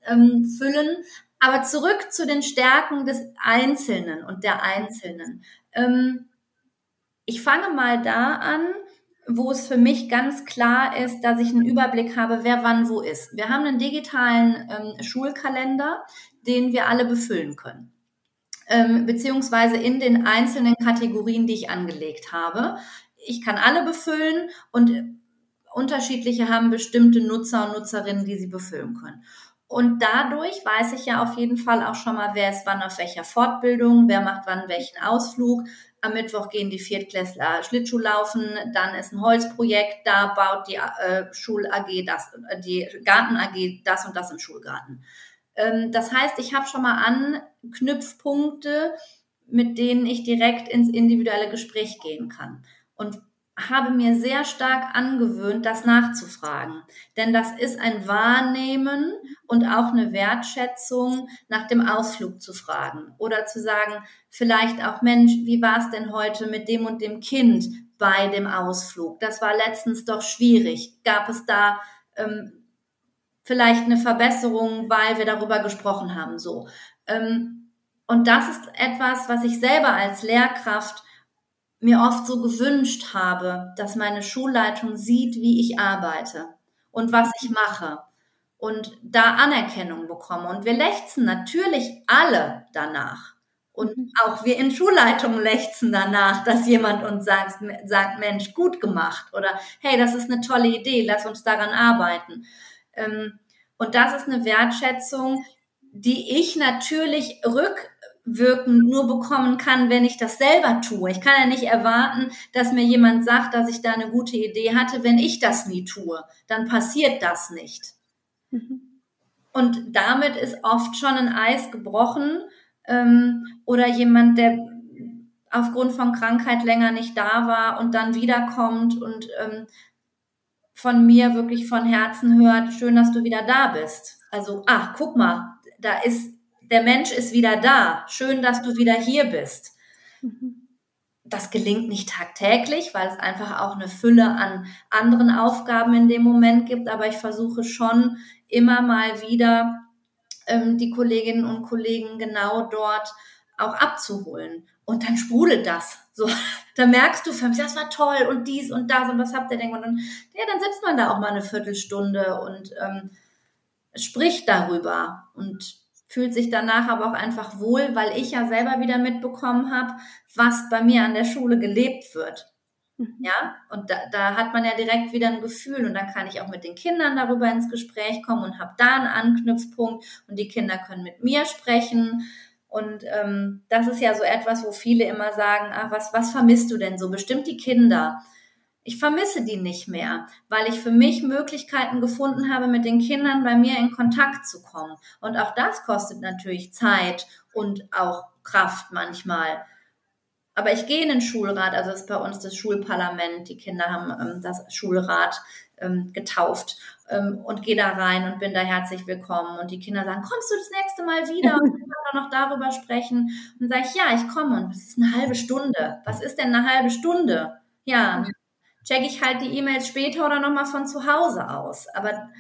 ähm, füllen. Aber zurück zu den Stärken des Einzelnen und der Einzelnen. Ähm, ich fange mal da an, wo es für mich ganz klar ist, dass ich einen Überblick habe, wer wann wo ist. Wir haben einen digitalen ähm, Schulkalender, den wir alle befüllen können. Ähm, beziehungsweise in den einzelnen Kategorien, die ich angelegt habe. Ich kann alle befüllen und unterschiedliche haben bestimmte Nutzer und Nutzerinnen, die sie befüllen können. Und dadurch weiß ich ja auf jeden Fall auch schon mal, wer ist wann auf welcher Fortbildung, wer macht wann welchen Ausflug, am Mittwoch gehen die Viertklässler Schlittschuh laufen, dann ist ein Holzprojekt, da baut die äh, Schul AG das, äh, die Garten AG das und das im Schulgarten. Ähm, das heißt, ich habe schon mal Anknüpfpunkte, mit denen ich direkt ins individuelle Gespräch gehen kann. Und habe mir sehr stark angewöhnt, das nachzufragen. Denn das ist ein Wahrnehmen und auch eine Wertschätzung, nach dem Ausflug zu fragen. Oder zu sagen, vielleicht auch, Mensch, wie war es denn heute mit dem und dem Kind bei dem Ausflug? Das war letztens doch schwierig. Gab es da ähm, vielleicht eine Verbesserung, weil wir darüber gesprochen haben? So. Ähm, und das ist etwas, was ich selber als Lehrkraft mir oft so gewünscht habe, dass meine Schulleitung sieht, wie ich arbeite und was ich mache. und da Anerkennung bekomme. Und wir lechzen natürlich alle danach. Und mhm. auch wir in Schulleitungen lechzen danach, dass jemand uns sagt, sagt, Mensch, gut gemacht oder hey, das ist eine tolle Idee, lass uns daran arbeiten. Ähm, und das ist eine Wertschätzung, die ich natürlich rückwirkend nur bekommen kann, wenn ich das selber tue. Ich kann ja nicht erwarten, dass mir jemand sagt, dass ich da eine gute Idee hatte, wenn ich das nie tue. Dann passiert das nicht. Mhm. Und damit ist oft schon ein Eis gebrochen ähm, oder jemand, der aufgrund von Krankheit länger nicht da war und dann wiederkommt und ähm, von mir wirklich von Herzen hört, schön, dass du wieder da bist. Also, ach, guck mal, da ist, der Mensch ist wieder da. Schön, dass du wieder hier bist. Mhm. Das gelingt nicht tagtäglich, weil es einfach auch eine Fülle an anderen Aufgaben in dem Moment gibt. Aber ich versuche schon immer mal wieder ähm, die Kolleginnen und Kollegen genau dort auch abzuholen. Und dann sprudelt das. So, da merkst du für mich, das war toll und dies und das und was habt ihr denn? Und dann, ja, dann sitzt man da auch mal eine Viertelstunde und ähm, spricht darüber und fühlt sich danach aber auch einfach wohl, weil ich ja selber wieder mitbekommen habe, was bei mir an der Schule gelebt wird. Mhm. Ja, und da, da hat man ja direkt wieder ein Gefühl und dann kann ich auch mit den Kindern darüber ins Gespräch kommen und habe da einen Anknüpfpunkt und die Kinder können mit mir sprechen und ähm, das ist ja so etwas, wo viele immer sagen, ach, was, was vermisst du denn so? Bestimmt die Kinder. Ich vermisse die nicht mehr, weil ich für mich Möglichkeiten gefunden habe, mit den Kindern bei mir in Kontakt zu kommen. Und auch das kostet natürlich Zeit und auch Kraft manchmal. Aber ich gehe in den Schulrat, also ist bei uns das Schulparlament. Die Kinder haben ähm, das Schulrat ähm, getauft ähm, und gehe da rein und bin da herzlich willkommen. Und die Kinder sagen, kommst du das nächste Mal wieder? Und wir können noch darüber sprechen. Und dann sage ich, ja, ich komme. Und es ist eine halbe Stunde. Was ist denn eine halbe Stunde? Ja, checke ich halt die E-Mails später oder nochmal von zu Hause aus. Aber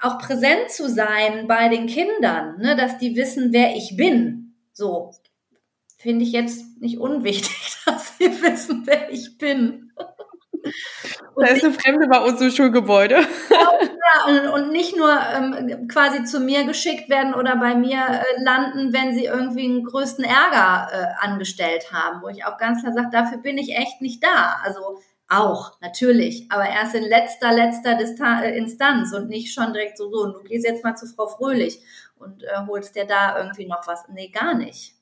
auch präsent zu sein bei den Kindern, ne, dass die wissen, wer ich bin. So, finde ich jetzt nicht unwichtig, dass sie wissen, wer ich bin. da ist eine Fremde bei uns im Schulgebäude. Ja, und, und nicht nur ähm, quasi zu mir geschickt werden oder bei mir äh, landen, wenn sie irgendwie einen größten Ärger äh, angestellt haben, wo ich auch ganz klar sage, dafür bin ich echt nicht da. Also auch, natürlich, aber erst in letzter, letzter Distan äh, Instanz und nicht schon direkt so, so, du gehst jetzt mal zu Frau Fröhlich und äh, holst dir da irgendwie noch was. Nee, gar nicht.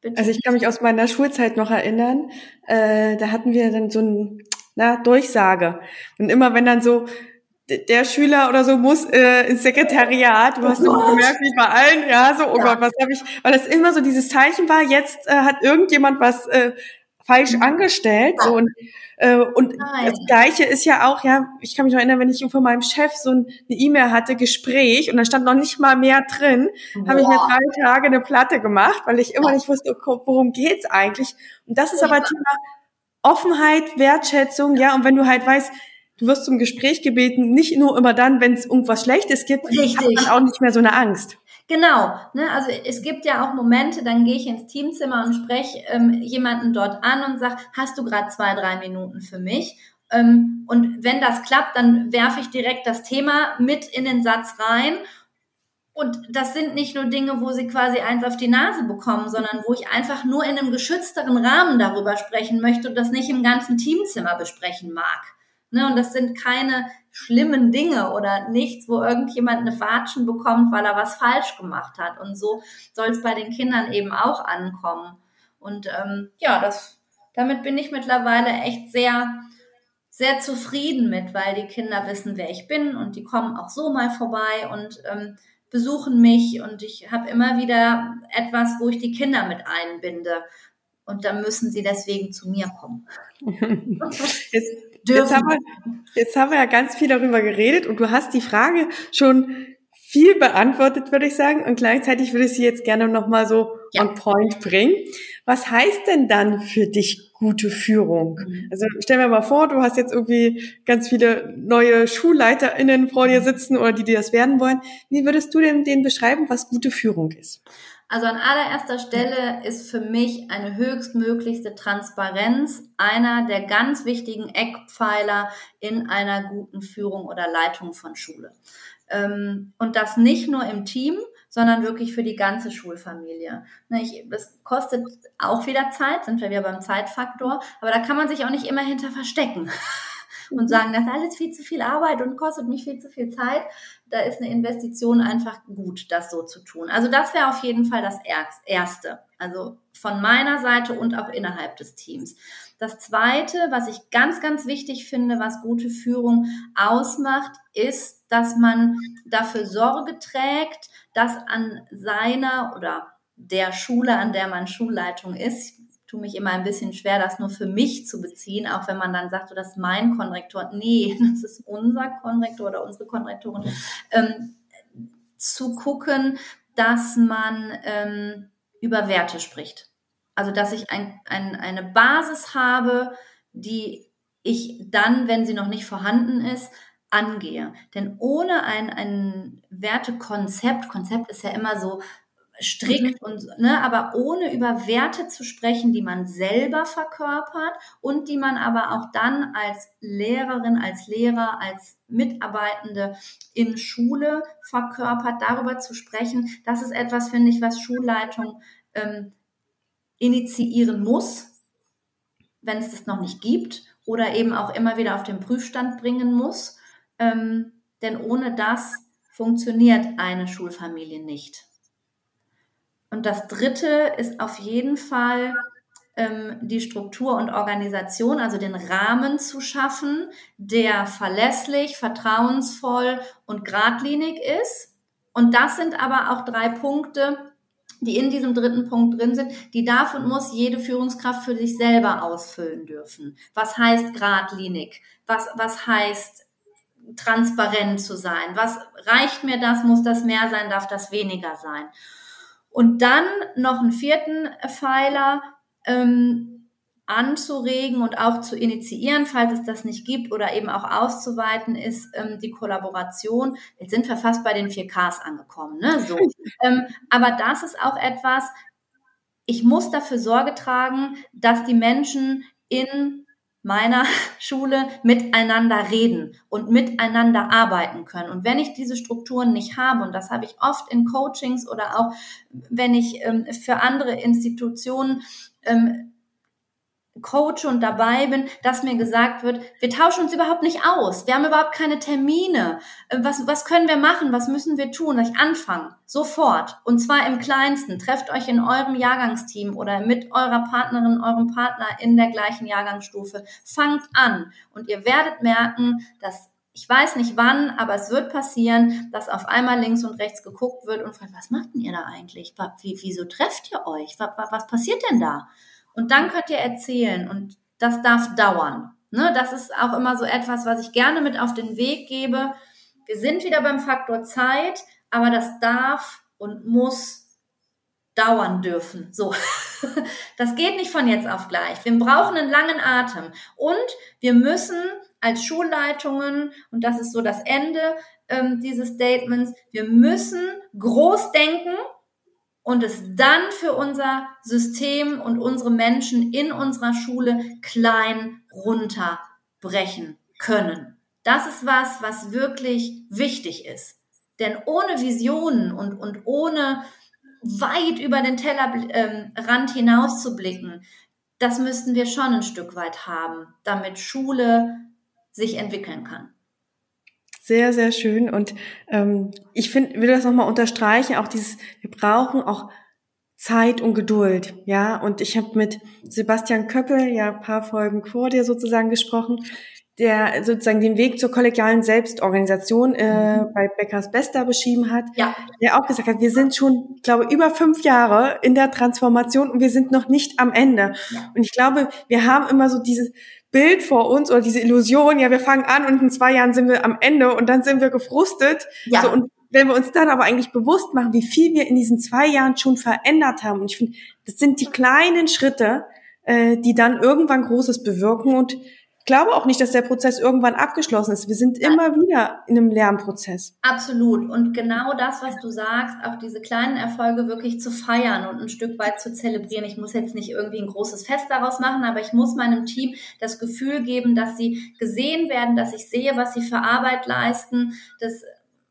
Bitte. Also ich kann mich aus meiner Schulzeit noch erinnern, äh, da hatten wir dann so ein na, Durchsage. Und immer wenn dann so der Schüler oder so muss äh, ins Sekretariat, du hast oh immer gemerkt, wie bei allen, ja, so, oh ja. Gott, was habe ich, weil das immer so dieses Zeichen war, jetzt äh, hat irgendjemand was äh, falsch mhm. angestellt, so und äh, und Nein. das Gleiche ist ja auch, ja, ich kann mich noch erinnern, wenn ich von meinem Chef so eine E-Mail hatte, Gespräch, und da stand noch nicht mal mehr drin, habe ich mir drei Tage eine Platte gemacht, weil ich immer nicht wusste, worum geht's eigentlich. Und das ist aber Thema Offenheit, Wertschätzung, ja, und wenn du halt weißt, du wirst zum Gespräch gebeten, nicht nur immer dann, wenn es irgendwas Schlechtes gibt, Richtig. hat man auch nicht mehr so eine Angst. Genau, ne? also es gibt ja auch Momente, dann gehe ich ins Teamzimmer und spreche ähm, jemanden dort an und sage, hast du gerade zwei, drei Minuten für mich? Ähm, und wenn das klappt, dann werfe ich direkt das Thema mit in den Satz rein und das sind nicht nur Dinge, wo sie quasi eins auf die Nase bekommen, sondern wo ich einfach nur in einem geschützteren Rahmen darüber sprechen möchte und das nicht im ganzen Teamzimmer besprechen mag. Ne, und das sind keine schlimmen Dinge oder nichts, wo irgendjemand eine Watschen bekommt, weil er was falsch gemacht hat. Und so soll es bei den Kindern eben auch ankommen. Und ähm, ja, das, damit bin ich mittlerweile echt sehr, sehr zufrieden mit, weil die Kinder wissen, wer ich bin und die kommen auch so mal vorbei und ähm, besuchen mich und ich habe immer wieder etwas, wo ich die Kinder mit einbinde. Und dann müssen sie deswegen zu mir kommen. Jetzt, jetzt, haben wir, jetzt haben wir ja ganz viel darüber geredet und du hast die Frage schon viel beantwortet, würde ich sagen. Und gleichzeitig würde ich sie jetzt gerne nochmal so ja. on point bringen. Was heißt denn dann für dich gute Führung? Mhm. Also stell mir mal vor, du hast jetzt irgendwie ganz viele neue SchulleiterInnen vor dir sitzen oder die, die das werden wollen. Wie würdest du denn denen beschreiben, was gute Führung ist? Also an allererster Stelle ist für mich eine höchstmöglichste Transparenz einer der ganz wichtigen Eckpfeiler in einer guten Führung oder Leitung von Schule. Ähm, und das nicht nur im Team, sondern wirklich für die ganze Schulfamilie. Ne, das kostet auch wieder Zeit, sind wir wieder beim Zeitfaktor, aber da kann man sich auch nicht immer hinter verstecken und sagen, das ist alles viel zu viel Arbeit und kostet mich viel zu viel Zeit. Da ist eine Investition einfach gut, das so zu tun. Also das wäre auf jeden Fall das Erste. Also von meiner Seite und auch innerhalb des Teams. Das Zweite, was ich ganz, ganz wichtig finde, was gute Führung ausmacht, ist, dass man dafür Sorge trägt, dass an seiner oder der Schule, an der man Schulleitung ist, tue mich immer ein bisschen schwer, das nur für mich zu beziehen, auch wenn man dann sagt, das ist mein Konrektor. Nee, das ist unser Konrektor oder unsere Konrektorin. Ähm, zu gucken, dass man ähm, über Werte spricht. Also, dass ich ein, ein, eine Basis habe, die ich dann, wenn sie noch nicht vorhanden ist, angehe. Denn ohne ein, ein Wertekonzept, Konzept ist ja immer so strikt und, ne, aber ohne über Werte zu sprechen, die man selber verkörpert und die man aber auch dann als Lehrerin, als Lehrer, als Mitarbeitende in Schule verkörpert, darüber zu sprechen, das ist etwas, finde ich, was Schulleitung ähm, initiieren muss, wenn es das noch nicht gibt oder eben auch immer wieder auf den Prüfstand bringen muss. Ähm, denn ohne das funktioniert eine Schulfamilie nicht. Und das Dritte ist auf jeden Fall ähm, die Struktur und Organisation, also den Rahmen zu schaffen, der verlässlich, vertrauensvoll und geradlinig ist. Und das sind aber auch drei Punkte, die in diesem dritten Punkt drin sind, die darf und muss jede Führungskraft für sich selber ausfüllen dürfen. Was heißt geradlinig? Was, was heißt transparent zu sein? Was reicht mir das? Muss das mehr sein? Darf das weniger sein? Und dann noch einen vierten Pfeiler, ähm, anzuregen und auch zu initiieren, falls es das nicht gibt oder eben auch auszuweiten, ist ähm, die Kollaboration. Jetzt sind wir fast bei den 4Ks angekommen. Ne? So. ähm, aber das ist auch etwas, ich muss dafür Sorge tragen, dass die Menschen in meiner Schule miteinander reden und miteinander arbeiten können. Und wenn ich diese Strukturen nicht habe, und das habe ich oft in Coachings oder auch wenn ich ähm, für andere Institutionen ähm, coache und dabei bin, dass mir gesagt wird, wir tauschen uns überhaupt nicht aus, wir haben überhaupt keine Termine, äh, was, was können wir machen, was müssen wir tun, dass ich anfange, sofort, und zwar im kleinsten, trefft euch in eurem Jahrgangsteam oder mit eurer Partnerin, eurem Partner in der gleichen Jahrgangsstufe, fangt an. Und ihr werdet merken, dass ich weiß nicht wann, aber es wird passieren, dass auf einmal links und rechts geguckt wird und fragt, was macht denn ihr da eigentlich? Wie, wieso trefft ihr euch? Was, was passiert denn da? Und dann könnt ihr erzählen und das darf dauern. Ne, das ist auch immer so etwas, was ich gerne mit auf den Weg gebe. Wir sind wieder beim Faktor Zeit, aber das darf und muss dauern dürfen. So. Das geht nicht von jetzt auf gleich. Wir brauchen einen langen Atem. Und wir müssen als Schulleitungen, und das ist so das Ende ähm, dieses Statements, wir müssen groß denken und es dann für unser System und unsere Menschen in unserer Schule klein runterbrechen können. Das ist was, was wirklich wichtig ist. Denn ohne Visionen und, und ohne weit über den Tellerrand ähm, hinaus zu blicken, das müssten wir schon ein Stück weit haben, damit Schule sich entwickeln kann. Sehr, sehr schön. Und ähm, ich finde, will das nochmal unterstreichen, auch dieses, wir brauchen auch Zeit und Geduld, ja. Und ich habe mit Sebastian Köppel ja ein paar Folgen vor dir sozusagen gesprochen, der sozusagen den Weg zur kollegialen Selbstorganisation äh, mhm. bei Beckers Bester beschrieben hat, ja. der auch gesagt hat, wir sind schon, ich glaube, über fünf Jahre in der Transformation und wir sind noch nicht am Ende. Ja. Und ich glaube, wir haben immer so dieses Bild vor uns oder diese Illusion, ja, wir fangen an und in zwei Jahren sind wir am Ende und dann sind wir gefrustet. Ja. So, und wenn wir uns dann aber eigentlich bewusst machen, wie viel wir in diesen zwei Jahren schon verändert haben, und ich finde, das sind die kleinen Schritte, äh, die dann irgendwann Großes bewirken und glaube auch nicht, dass der Prozess irgendwann abgeschlossen ist. Wir sind immer wieder in einem Lernprozess. Absolut. Und genau das, was du sagst, auch diese kleinen Erfolge wirklich zu feiern und ein Stück weit zu zelebrieren. Ich muss jetzt nicht irgendwie ein großes Fest daraus machen, aber ich muss meinem Team das Gefühl geben, dass sie gesehen werden, dass ich sehe, was sie für Arbeit leisten, dass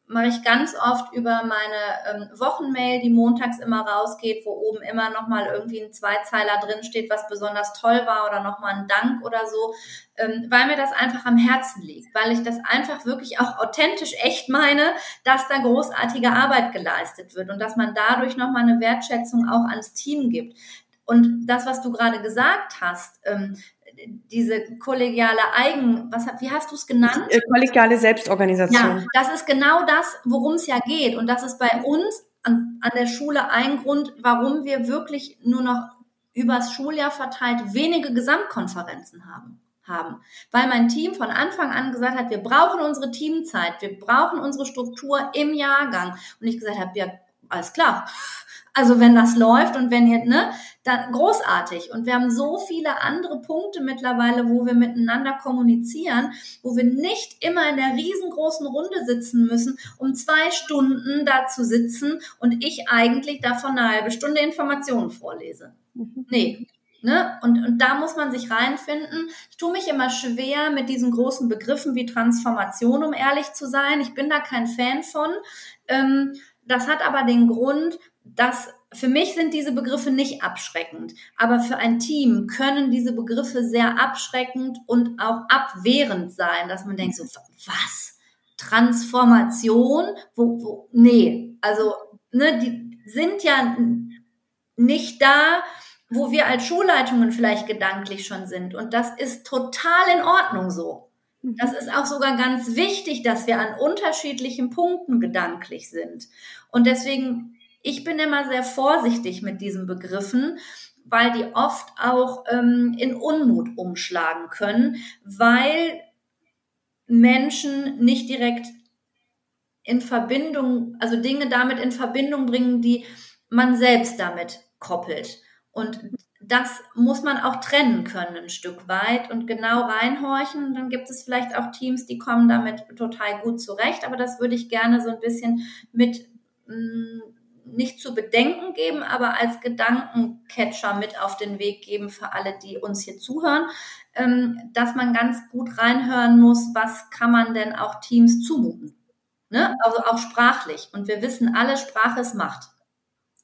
mache ich ganz oft über meine ähm, Wochenmail, die montags immer rausgeht, wo oben immer nochmal irgendwie ein Zweizeiler drin steht, was besonders toll war oder nochmal ein Dank oder so, ähm, weil mir das einfach am Herzen liegt, weil ich das einfach wirklich auch authentisch echt meine, dass da großartige Arbeit geleistet wird und dass man dadurch nochmal eine Wertschätzung auch ans Team gibt. Und das, was du gerade gesagt hast, ähm, diese kollegiale Eigen, was, wie hast du es genannt? Äh, kollegiale Selbstorganisation. Ja, das ist genau das, worum es ja geht. Und das ist bei uns an, an der Schule ein Grund, warum wir wirklich nur noch übers Schuljahr verteilt wenige Gesamtkonferenzen haben haben. Weil mein Team von Anfang an gesagt hat, wir brauchen unsere Teamzeit, wir brauchen unsere Struktur im Jahrgang. Und ich gesagt habe, ja, alles klar. Also wenn das läuft und wenn ihr, ne, dann großartig. Und wir haben so viele andere Punkte mittlerweile, wo wir miteinander kommunizieren, wo wir nicht immer in der riesengroßen Runde sitzen müssen, um zwei Stunden da zu sitzen und ich eigentlich davon eine halbe Stunde Informationen vorlese. Mhm. Nee, Ne? Und, und da muss man sich reinfinden. Ich tue mich immer schwer mit diesen großen Begriffen wie Transformation, um ehrlich zu sein. Ich bin da kein Fan von. Ähm, das hat aber den Grund, dass für mich sind diese Begriffe nicht abschreckend, aber für ein Team können diese Begriffe sehr abschreckend und auch abwehrend sein, dass man denkt so, was? Transformation? Wo, wo? Nee, also, ne, die sind ja nicht da, wo wir als Schulleitungen vielleicht gedanklich schon sind. Und das ist total in Ordnung so. Mhm. Das ist auch sogar ganz wichtig, dass wir an unterschiedlichen Punkten gedanklich sind. Und deswegen ich bin immer sehr vorsichtig mit diesen Begriffen, weil die oft auch ähm, in Unmut umschlagen können, weil Menschen nicht direkt in Verbindung, also Dinge damit in Verbindung bringen, die man selbst damit koppelt. Und das muss man auch trennen können ein Stück weit und genau reinhorchen. Dann gibt es vielleicht auch Teams, die kommen damit total gut zurecht, aber das würde ich gerne so ein bisschen mit mm, nicht zu bedenken geben, aber als Gedankencatcher mit auf den Weg geben für alle, die uns hier zuhören, ähm, dass man ganz gut reinhören muss, was kann man denn auch Teams zumuten. Ne? Also auch sprachlich. Und wir wissen alle, Sprache ist Macht.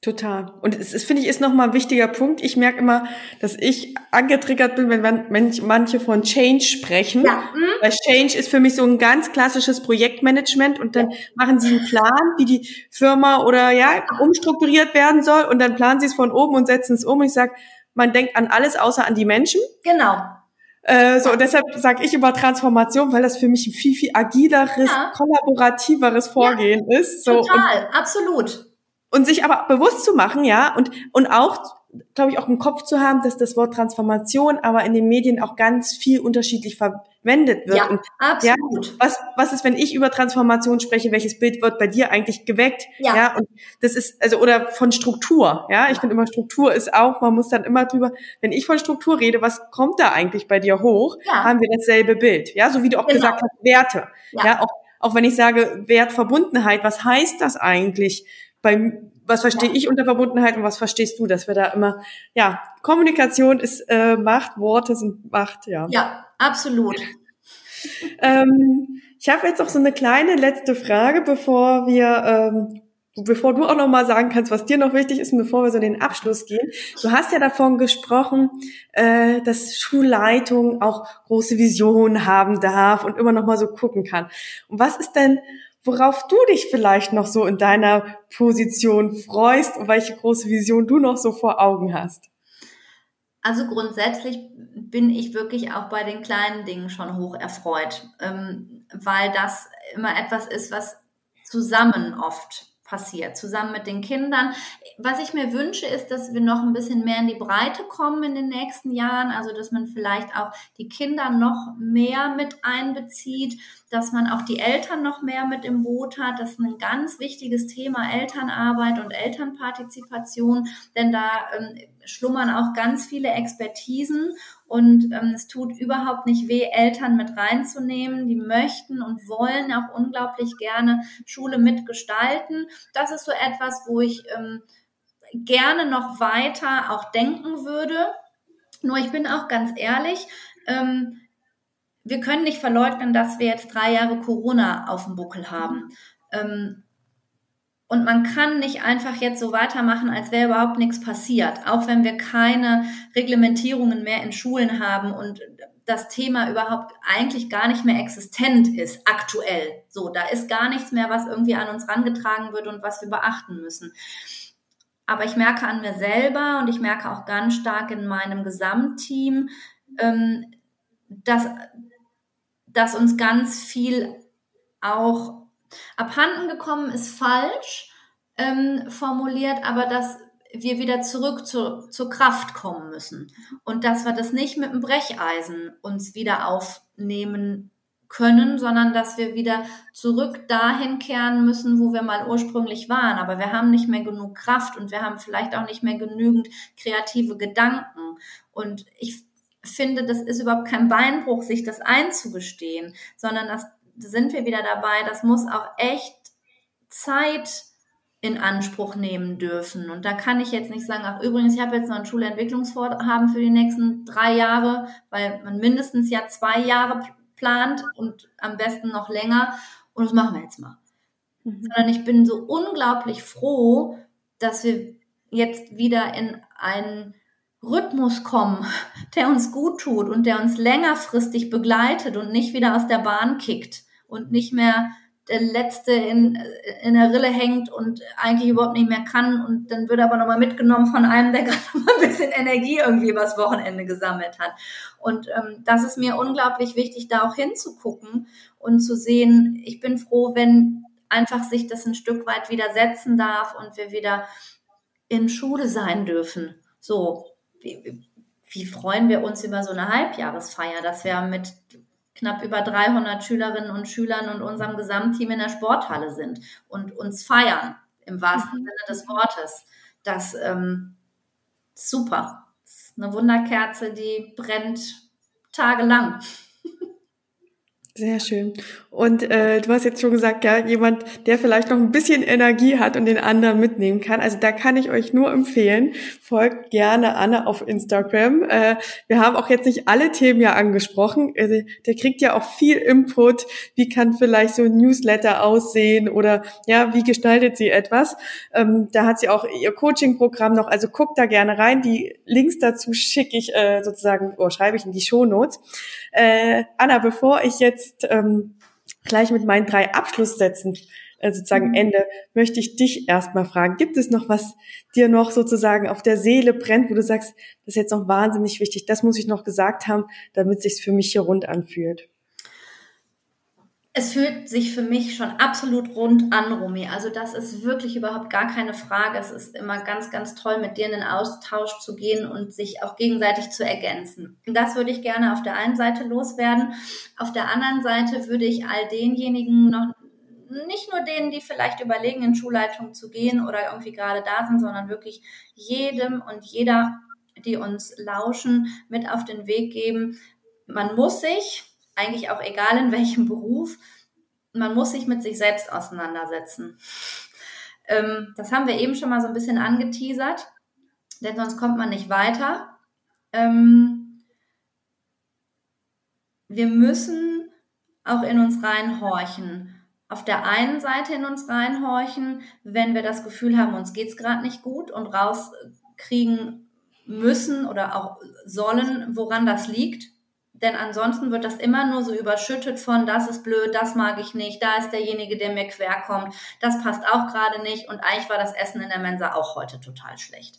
Total. Und es, es finde ich, ist nochmal ein wichtiger Punkt. Ich merke immer, dass ich angetriggert bin, wenn, wenn manche von Change sprechen. Ja. Mhm. Weil Change ist für mich so ein ganz klassisches Projektmanagement und dann ja. machen sie einen Plan, wie die Firma oder ja, umstrukturiert werden soll und dann planen sie es von oben und setzen es um. Und ich sage, man denkt an alles außer an die Menschen. Genau. Äh, so, und deshalb sage ich über Transformation, weil das für mich ein viel, viel agileres, ja. kollaborativeres Vorgehen ist. So, Total, absolut. Und sich aber bewusst zu machen, ja, und, und auch, glaube ich, auch im Kopf zu haben, dass das Wort Transformation aber in den Medien auch ganz viel unterschiedlich verwendet wird. Ja, und, absolut. Ja, was, was ist, wenn ich über Transformation spreche, welches Bild wird bei dir eigentlich geweckt? Ja. ja und das ist, also, oder von Struktur, ja. Ich finde immer, Struktur ist auch, man muss dann immer drüber, wenn ich von Struktur rede, was kommt da eigentlich bei dir hoch? Ja. Haben wir dasselbe Bild, ja, so wie du auch genau. gesagt hast, Werte. Ja, ja auch, auch wenn ich sage Wertverbundenheit, was heißt das eigentlich? Bei, was verstehe ich unter Verbundenheit und was verstehst du, dass wir da immer, ja, Kommunikation ist äh, Macht, Worte sind Macht, ja. Ja, absolut. ähm, ich habe jetzt auch so eine kleine letzte Frage, bevor wir, ähm, bevor du auch noch mal sagen kannst, was dir noch wichtig ist und bevor wir so in den Abschluss gehen. Du hast ja davon gesprochen, äh, dass Schulleitung auch große Visionen haben darf und immer noch mal so gucken kann. Und was ist denn worauf du dich vielleicht noch so in deiner Position freust und welche große Vision du noch so vor Augen hast. Also grundsätzlich bin ich wirklich auch bei den kleinen Dingen schon hoch erfreut, ähm, weil das immer etwas ist, was zusammen oft passiert, zusammen mit den Kindern. Was ich mir wünsche, ist, dass wir noch ein bisschen mehr in die Breite kommen in den nächsten Jahren, also dass man vielleicht auch die Kinder noch mehr mit einbezieht, dass man auch die Eltern noch mehr mit im Boot hat. Das ist ein ganz wichtiges Thema, Elternarbeit und Elternpartizipation, denn da ähm, schlummern auch ganz viele Expertisen und ähm, es tut überhaupt nicht weh, Eltern mit reinzunehmen. Die möchten und wollen auch unglaublich gerne Schule mitgestalten. Das ist so etwas, wo ich ähm, gerne noch weiter auch denken würde. Nur ich bin auch ganz ehrlich, ähm, wir können nicht verleugnen, dass wir jetzt drei Jahre Corona auf dem Buckel haben. Ähm, und man kann nicht einfach jetzt so weitermachen, als wäre überhaupt nichts passiert, auch wenn wir keine Reglementierungen mehr in Schulen haben und das Thema überhaupt eigentlich gar nicht mehr existent ist, aktuell. So, da ist gar nichts mehr, was irgendwie an uns rangetragen wird und was wir beachten müssen. Aber ich merke an mir selber und ich merke auch ganz stark in meinem Gesamtteam, ähm, dass, dass uns ganz viel auch abhanden gekommen ist falsch ähm, formuliert, aber dass wir wieder zurück zu, zur Kraft kommen müssen und dass wir das nicht mit dem Brecheisen uns wieder aufnehmen können, sondern dass wir wieder zurück dahin kehren müssen, wo wir mal ursprünglich waren. Aber wir haben nicht mehr genug Kraft und wir haben vielleicht auch nicht mehr genügend kreative Gedanken. Und ich finde, das ist überhaupt kein Beinbruch, sich das einzugestehen, sondern das sind wir wieder dabei. Das muss auch echt Zeit in Anspruch nehmen dürfen. Und da kann ich jetzt nicht sagen, ach übrigens, ich habe jetzt noch ein Schulentwicklungsvorhaben für die nächsten drei Jahre, weil man mindestens ja zwei Jahre plant und am besten noch länger. Und das machen wir jetzt mal. Mhm. Sondern ich bin so unglaublich froh, dass wir jetzt wieder in einen Rhythmus kommen, der uns gut tut und der uns längerfristig begleitet und nicht wieder aus der Bahn kickt und nicht mehr der Letzte in, in der Rille hängt und eigentlich überhaupt nicht mehr kann und dann wird er aber nochmal mitgenommen von einem, der gerade mal ein bisschen Energie irgendwie übers Wochenende gesammelt hat. Und ähm, das ist mir unglaublich wichtig, da auch hinzugucken und zu sehen, ich bin froh, wenn einfach sich das ein Stück weit wieder setzen darf und wir wieder in Schule sein dürfen. So, wie, wie freuen wir uns über so eine Halbjahresfeier, dass wir mit knapp über 300 Schülerinnen und Schülern und unserem Gesamtteam in der Sporthalle sind und uns feiern, im wahrsten mhm. Sinne des Wortes. Das ähm, super. Das ist eine Wunderkerze, die brennt tagelang. Sehr schön. Und äh, du hast jetzt schon gesagt, ja, jemand, der vielleicht noch ein bisschen Energie hat und den anderen mitnehmen kann. Also da kann ich euch nur empfehlen, folgt gerne Anne auf Instagram. Äh, wir haben auch jetzt nicht alle Themen ja angesprochen. Also, der kriegt ja auch viel Input. Wie kann vielleicht so ein Newsletter aussehen oder ja, wie gestaltet sie etwas? Ähm, da hat sie auch ihr Coaching-Programm noch. Also guckt da gerne rein. Die Links dazu schicke ich äh, sozusagen, oder schreibe ich in die Show Notes. Äh, Anna, bevor ich jetzt ähm, gleich mit meinen drei Abschlusssätzen äh, sozusagen mhm. Ende, möchte ich dich erstmal fragen. Gibt es noch was dir noch sozusagen auf der Seele brennt, wo du sagst, das ist jetzt noch wahnsinnig wichtig, das muss ich noch gesagt haben, damit es sich für mich hier rund anfühlt? Es fühlt sich für mich schon absolut rund an, Romy. Also das ist wirklich überhaupt gar keine Frage. Es ist immer ganz, ganz toll, mit dir in den Austausch zu gehen und sich auch gegenseitig zu ergänzen. Das würde ich gerne auf der einen Seite loswerden. Auf der anderen Seite würde ich all denjenigen noch nicht nur denen, die vielleicht überlegen, in Schulleitung zu gehen oder irgendwie gerade da sind, sondern wirklich jedem und jeder, die uns lauschen, mit auf den Weg geben. Man muss sich eigentlich auch egal in welchem Beruf, man muss sich mit sich selbst auseinandersetzen. Ähm, das haben wir eben schon mal so ein bisschen angeteasert, denn sonst kommt man nicht weiter. Ähm, wir müssen auch in uns reinhorchen. Auf der einen Seite in uns reinhorchen, wenn wir das Gefühl haben, uns geht es gerade nicht gut und rauskriegen müssen oder auch sollen, woran das liegt denn ansonsten wird das immer nur so überschüttet von, das ist blöd, das mag ich nicht, da ist derjenige, der mir quer kommt, das passt auch gerade nicht und eigentlich war das Essen in der Mensa auch heute total schlecht.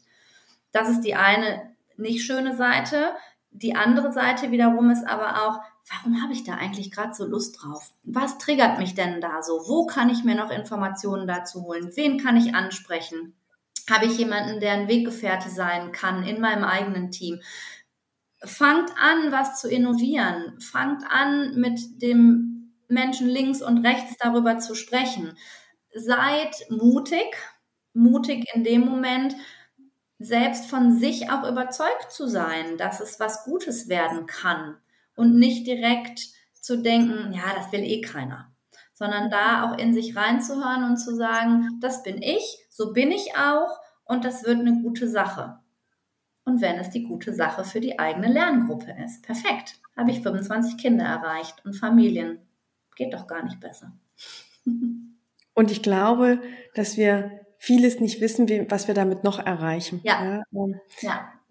Das ist die eine nicht schöne Seite. Die andere Seite wiederum ist aber auch, warum habe ich da eigentlich gerade so Lust drauf? Was triggert mich denn da so? Wo kann ich mir noch Informationen dazu holen? Wen kann ich ansprechen? Habe ich jemanden, der ein Weggefährte sein kann in meinem eigenen Team? Fangt an, was zu innovieren. Fangt an, mit dem Menschen links und rechts darüber zu sprechen. Seid mutig, mutig in dem Moment, selbst von sich auch überzeugt zu sein, dass es was Gutes werden kann und nicht direkt zu denken, ja, das will eh keiner, sondern da auch in sich reinzuhören und zu sagen, das bin ich, so bin ich auch und das wird eine gute Sache und wenn es die gute Sache für die eigene Lerngruppe ist. Perfekt. Habe ich 25 Kinder erreicht und Familien. Geht doch gar nicht besser. Und ich glaube, dass wir vieles nicht wissen, was wir damit noch erreichen. Ja. ja, ähm.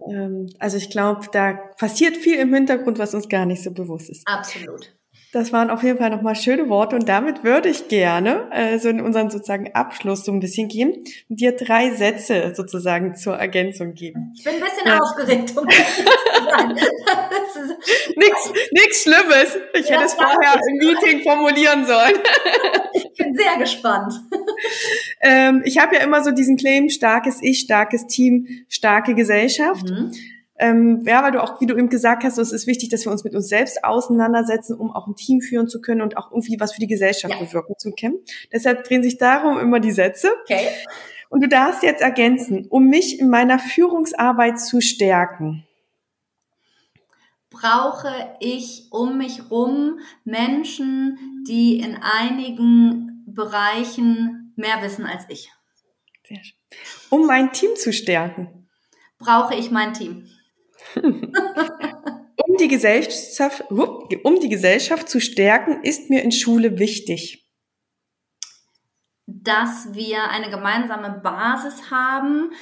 Ähm, also ich glaube, da passiert viel im Hintergrund, was uns gar nicht so bewusst ist. Absolut. Das waren auf jeden Fall nochmal schöne Worte und damit würde ich gerne äh, so in unseren sozusagen Abschluss so ein bisschen gehen und dir drei Sätze sozusagen zur Ergänzung geben. Ich bin ein bisschen ja. aufgeregt, um Nichts nix Schlimmes. Ich ja, hätte es vorher im Meeting formulieren sollen. ich bin sehr gespannt. Ähm, ich habe ja immer so diesen Claim, starkes Ich, starkes Team, starke Gesellschaft. Mhm. Ähm, ja, weil du auch, wie du eben gesagt hast, es ist wichtig, dass wir uns mit uns selbst auseinandersetzen, um auch ein Team führen zu können und auch irgendwie was für die Gesellschaft ja. bewirken zu können. Deshalb drehen sich darum immer die Sätze. Okay. Und du darfst jetzt ergänzen, um mich in meiner Führungsarbeit zu stärken. Brauche ich um mich rum Menschen, die in einigen Bereichen mehr wissen als ich? Sehr schön. Um mein Team zu stärken. Brauche ich mein Team um, die Gesellschaft, um die Gesellschaft zu stärken, ist mir in Schule wichtig. Dass wir eine gemeinsame Basis haben,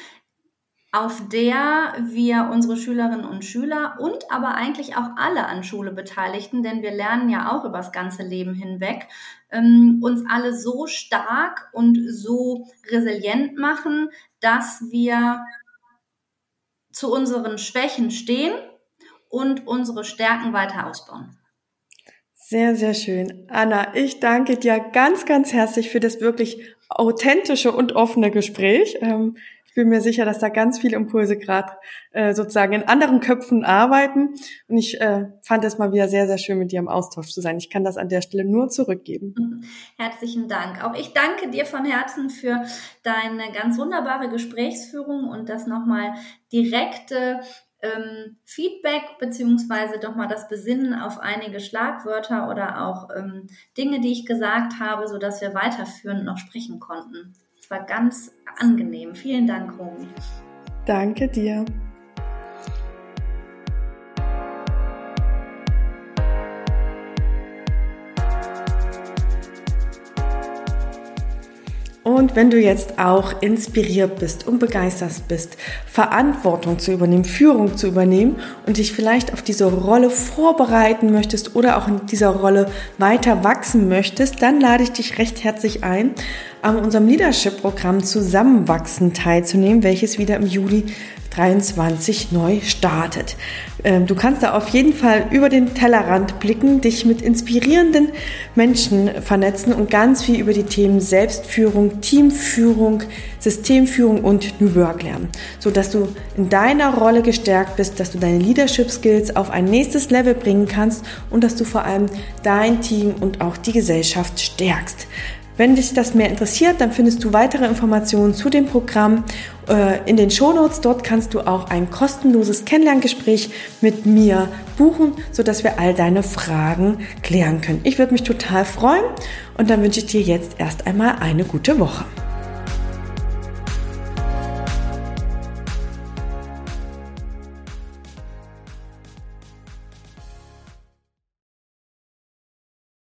auf der wir unsere Schülerinnen und Schüler und aber eigentlich auch alle an Schule Beteiligten, denn wir lernen ja auch über das ganze Leben hinweg, ähm, uns alle so stark und so resilient machen, dass wir zu unseren Schwächen stehen und unsere Stärken weiter ausbauen. Sehr, sehr schön. Anna, ich danke dir ganz, ganz herzlich für das wirklich authentische und offene Gespräch. Ich bin mir sicher, dass da ganz viele Impulse gerade äh, sozusagen in anderen Köpfen arbeiten. Und ich äh, fand es mal wieder sehr, sehr schön, mit dir im Austausch zu sein. Ich kann das an der Stelle nur zurückgeben. Mhm. Herzlichen Dank. Auch ich danke dir von Herzen für deine ganz wunderbare Gesprächsführung und das nochmal direkte ähm, Feedback beziehungsweise doch mal das Besinnen auf einige Schlagwörter oder auch ähm, Dinge, die ich gesagt habe, so dass wir weiterführend noch sprechen konnten. Es war ganz angenehm. Vielen Dank, Romy. Danke dir. Und wenn du jetzt auch inspiriert bist und begeistert bist, Verantwortung zu übernehmen, Führung zu übernehmen und dich vielleicht auf diese Rolle vorbereiten möchtest oder auch in dieser Rolle weiter wachsen möchtest, dann lade ich dich recht herzlich ein, an unserem Leadership-Programm Zusammenwachsen teilzunehmen, welches wieder im Juli 23 neu startet. Ähm, du kannst da auf jeden Fall über den Tellerrand blicken, dich mit inspirierenden Menschen vernetzen und ganz viel über die Themen Selbstführung, Teamführung, Systemführung und New Work lernen, so dass du in deiner Rolle gestärkt bist, dass du deine Leadership Skills auf ein nächstes Level bringen kannst und dass du vor allem dein Team und auch die Gesellschaft stärkst. Wenn dich das mehr interessiert, dann findest du weitere Informationen zu dem Programm äh, in den Shownotes. Dort kannst du auch ein kostenloses Kennenlerngespräch mit mir buchen, sodass wir all deine Fragen klären können. Ich würde mich total freuen und dann wünsche ich dir jetzt erst einmal eine gute Woche.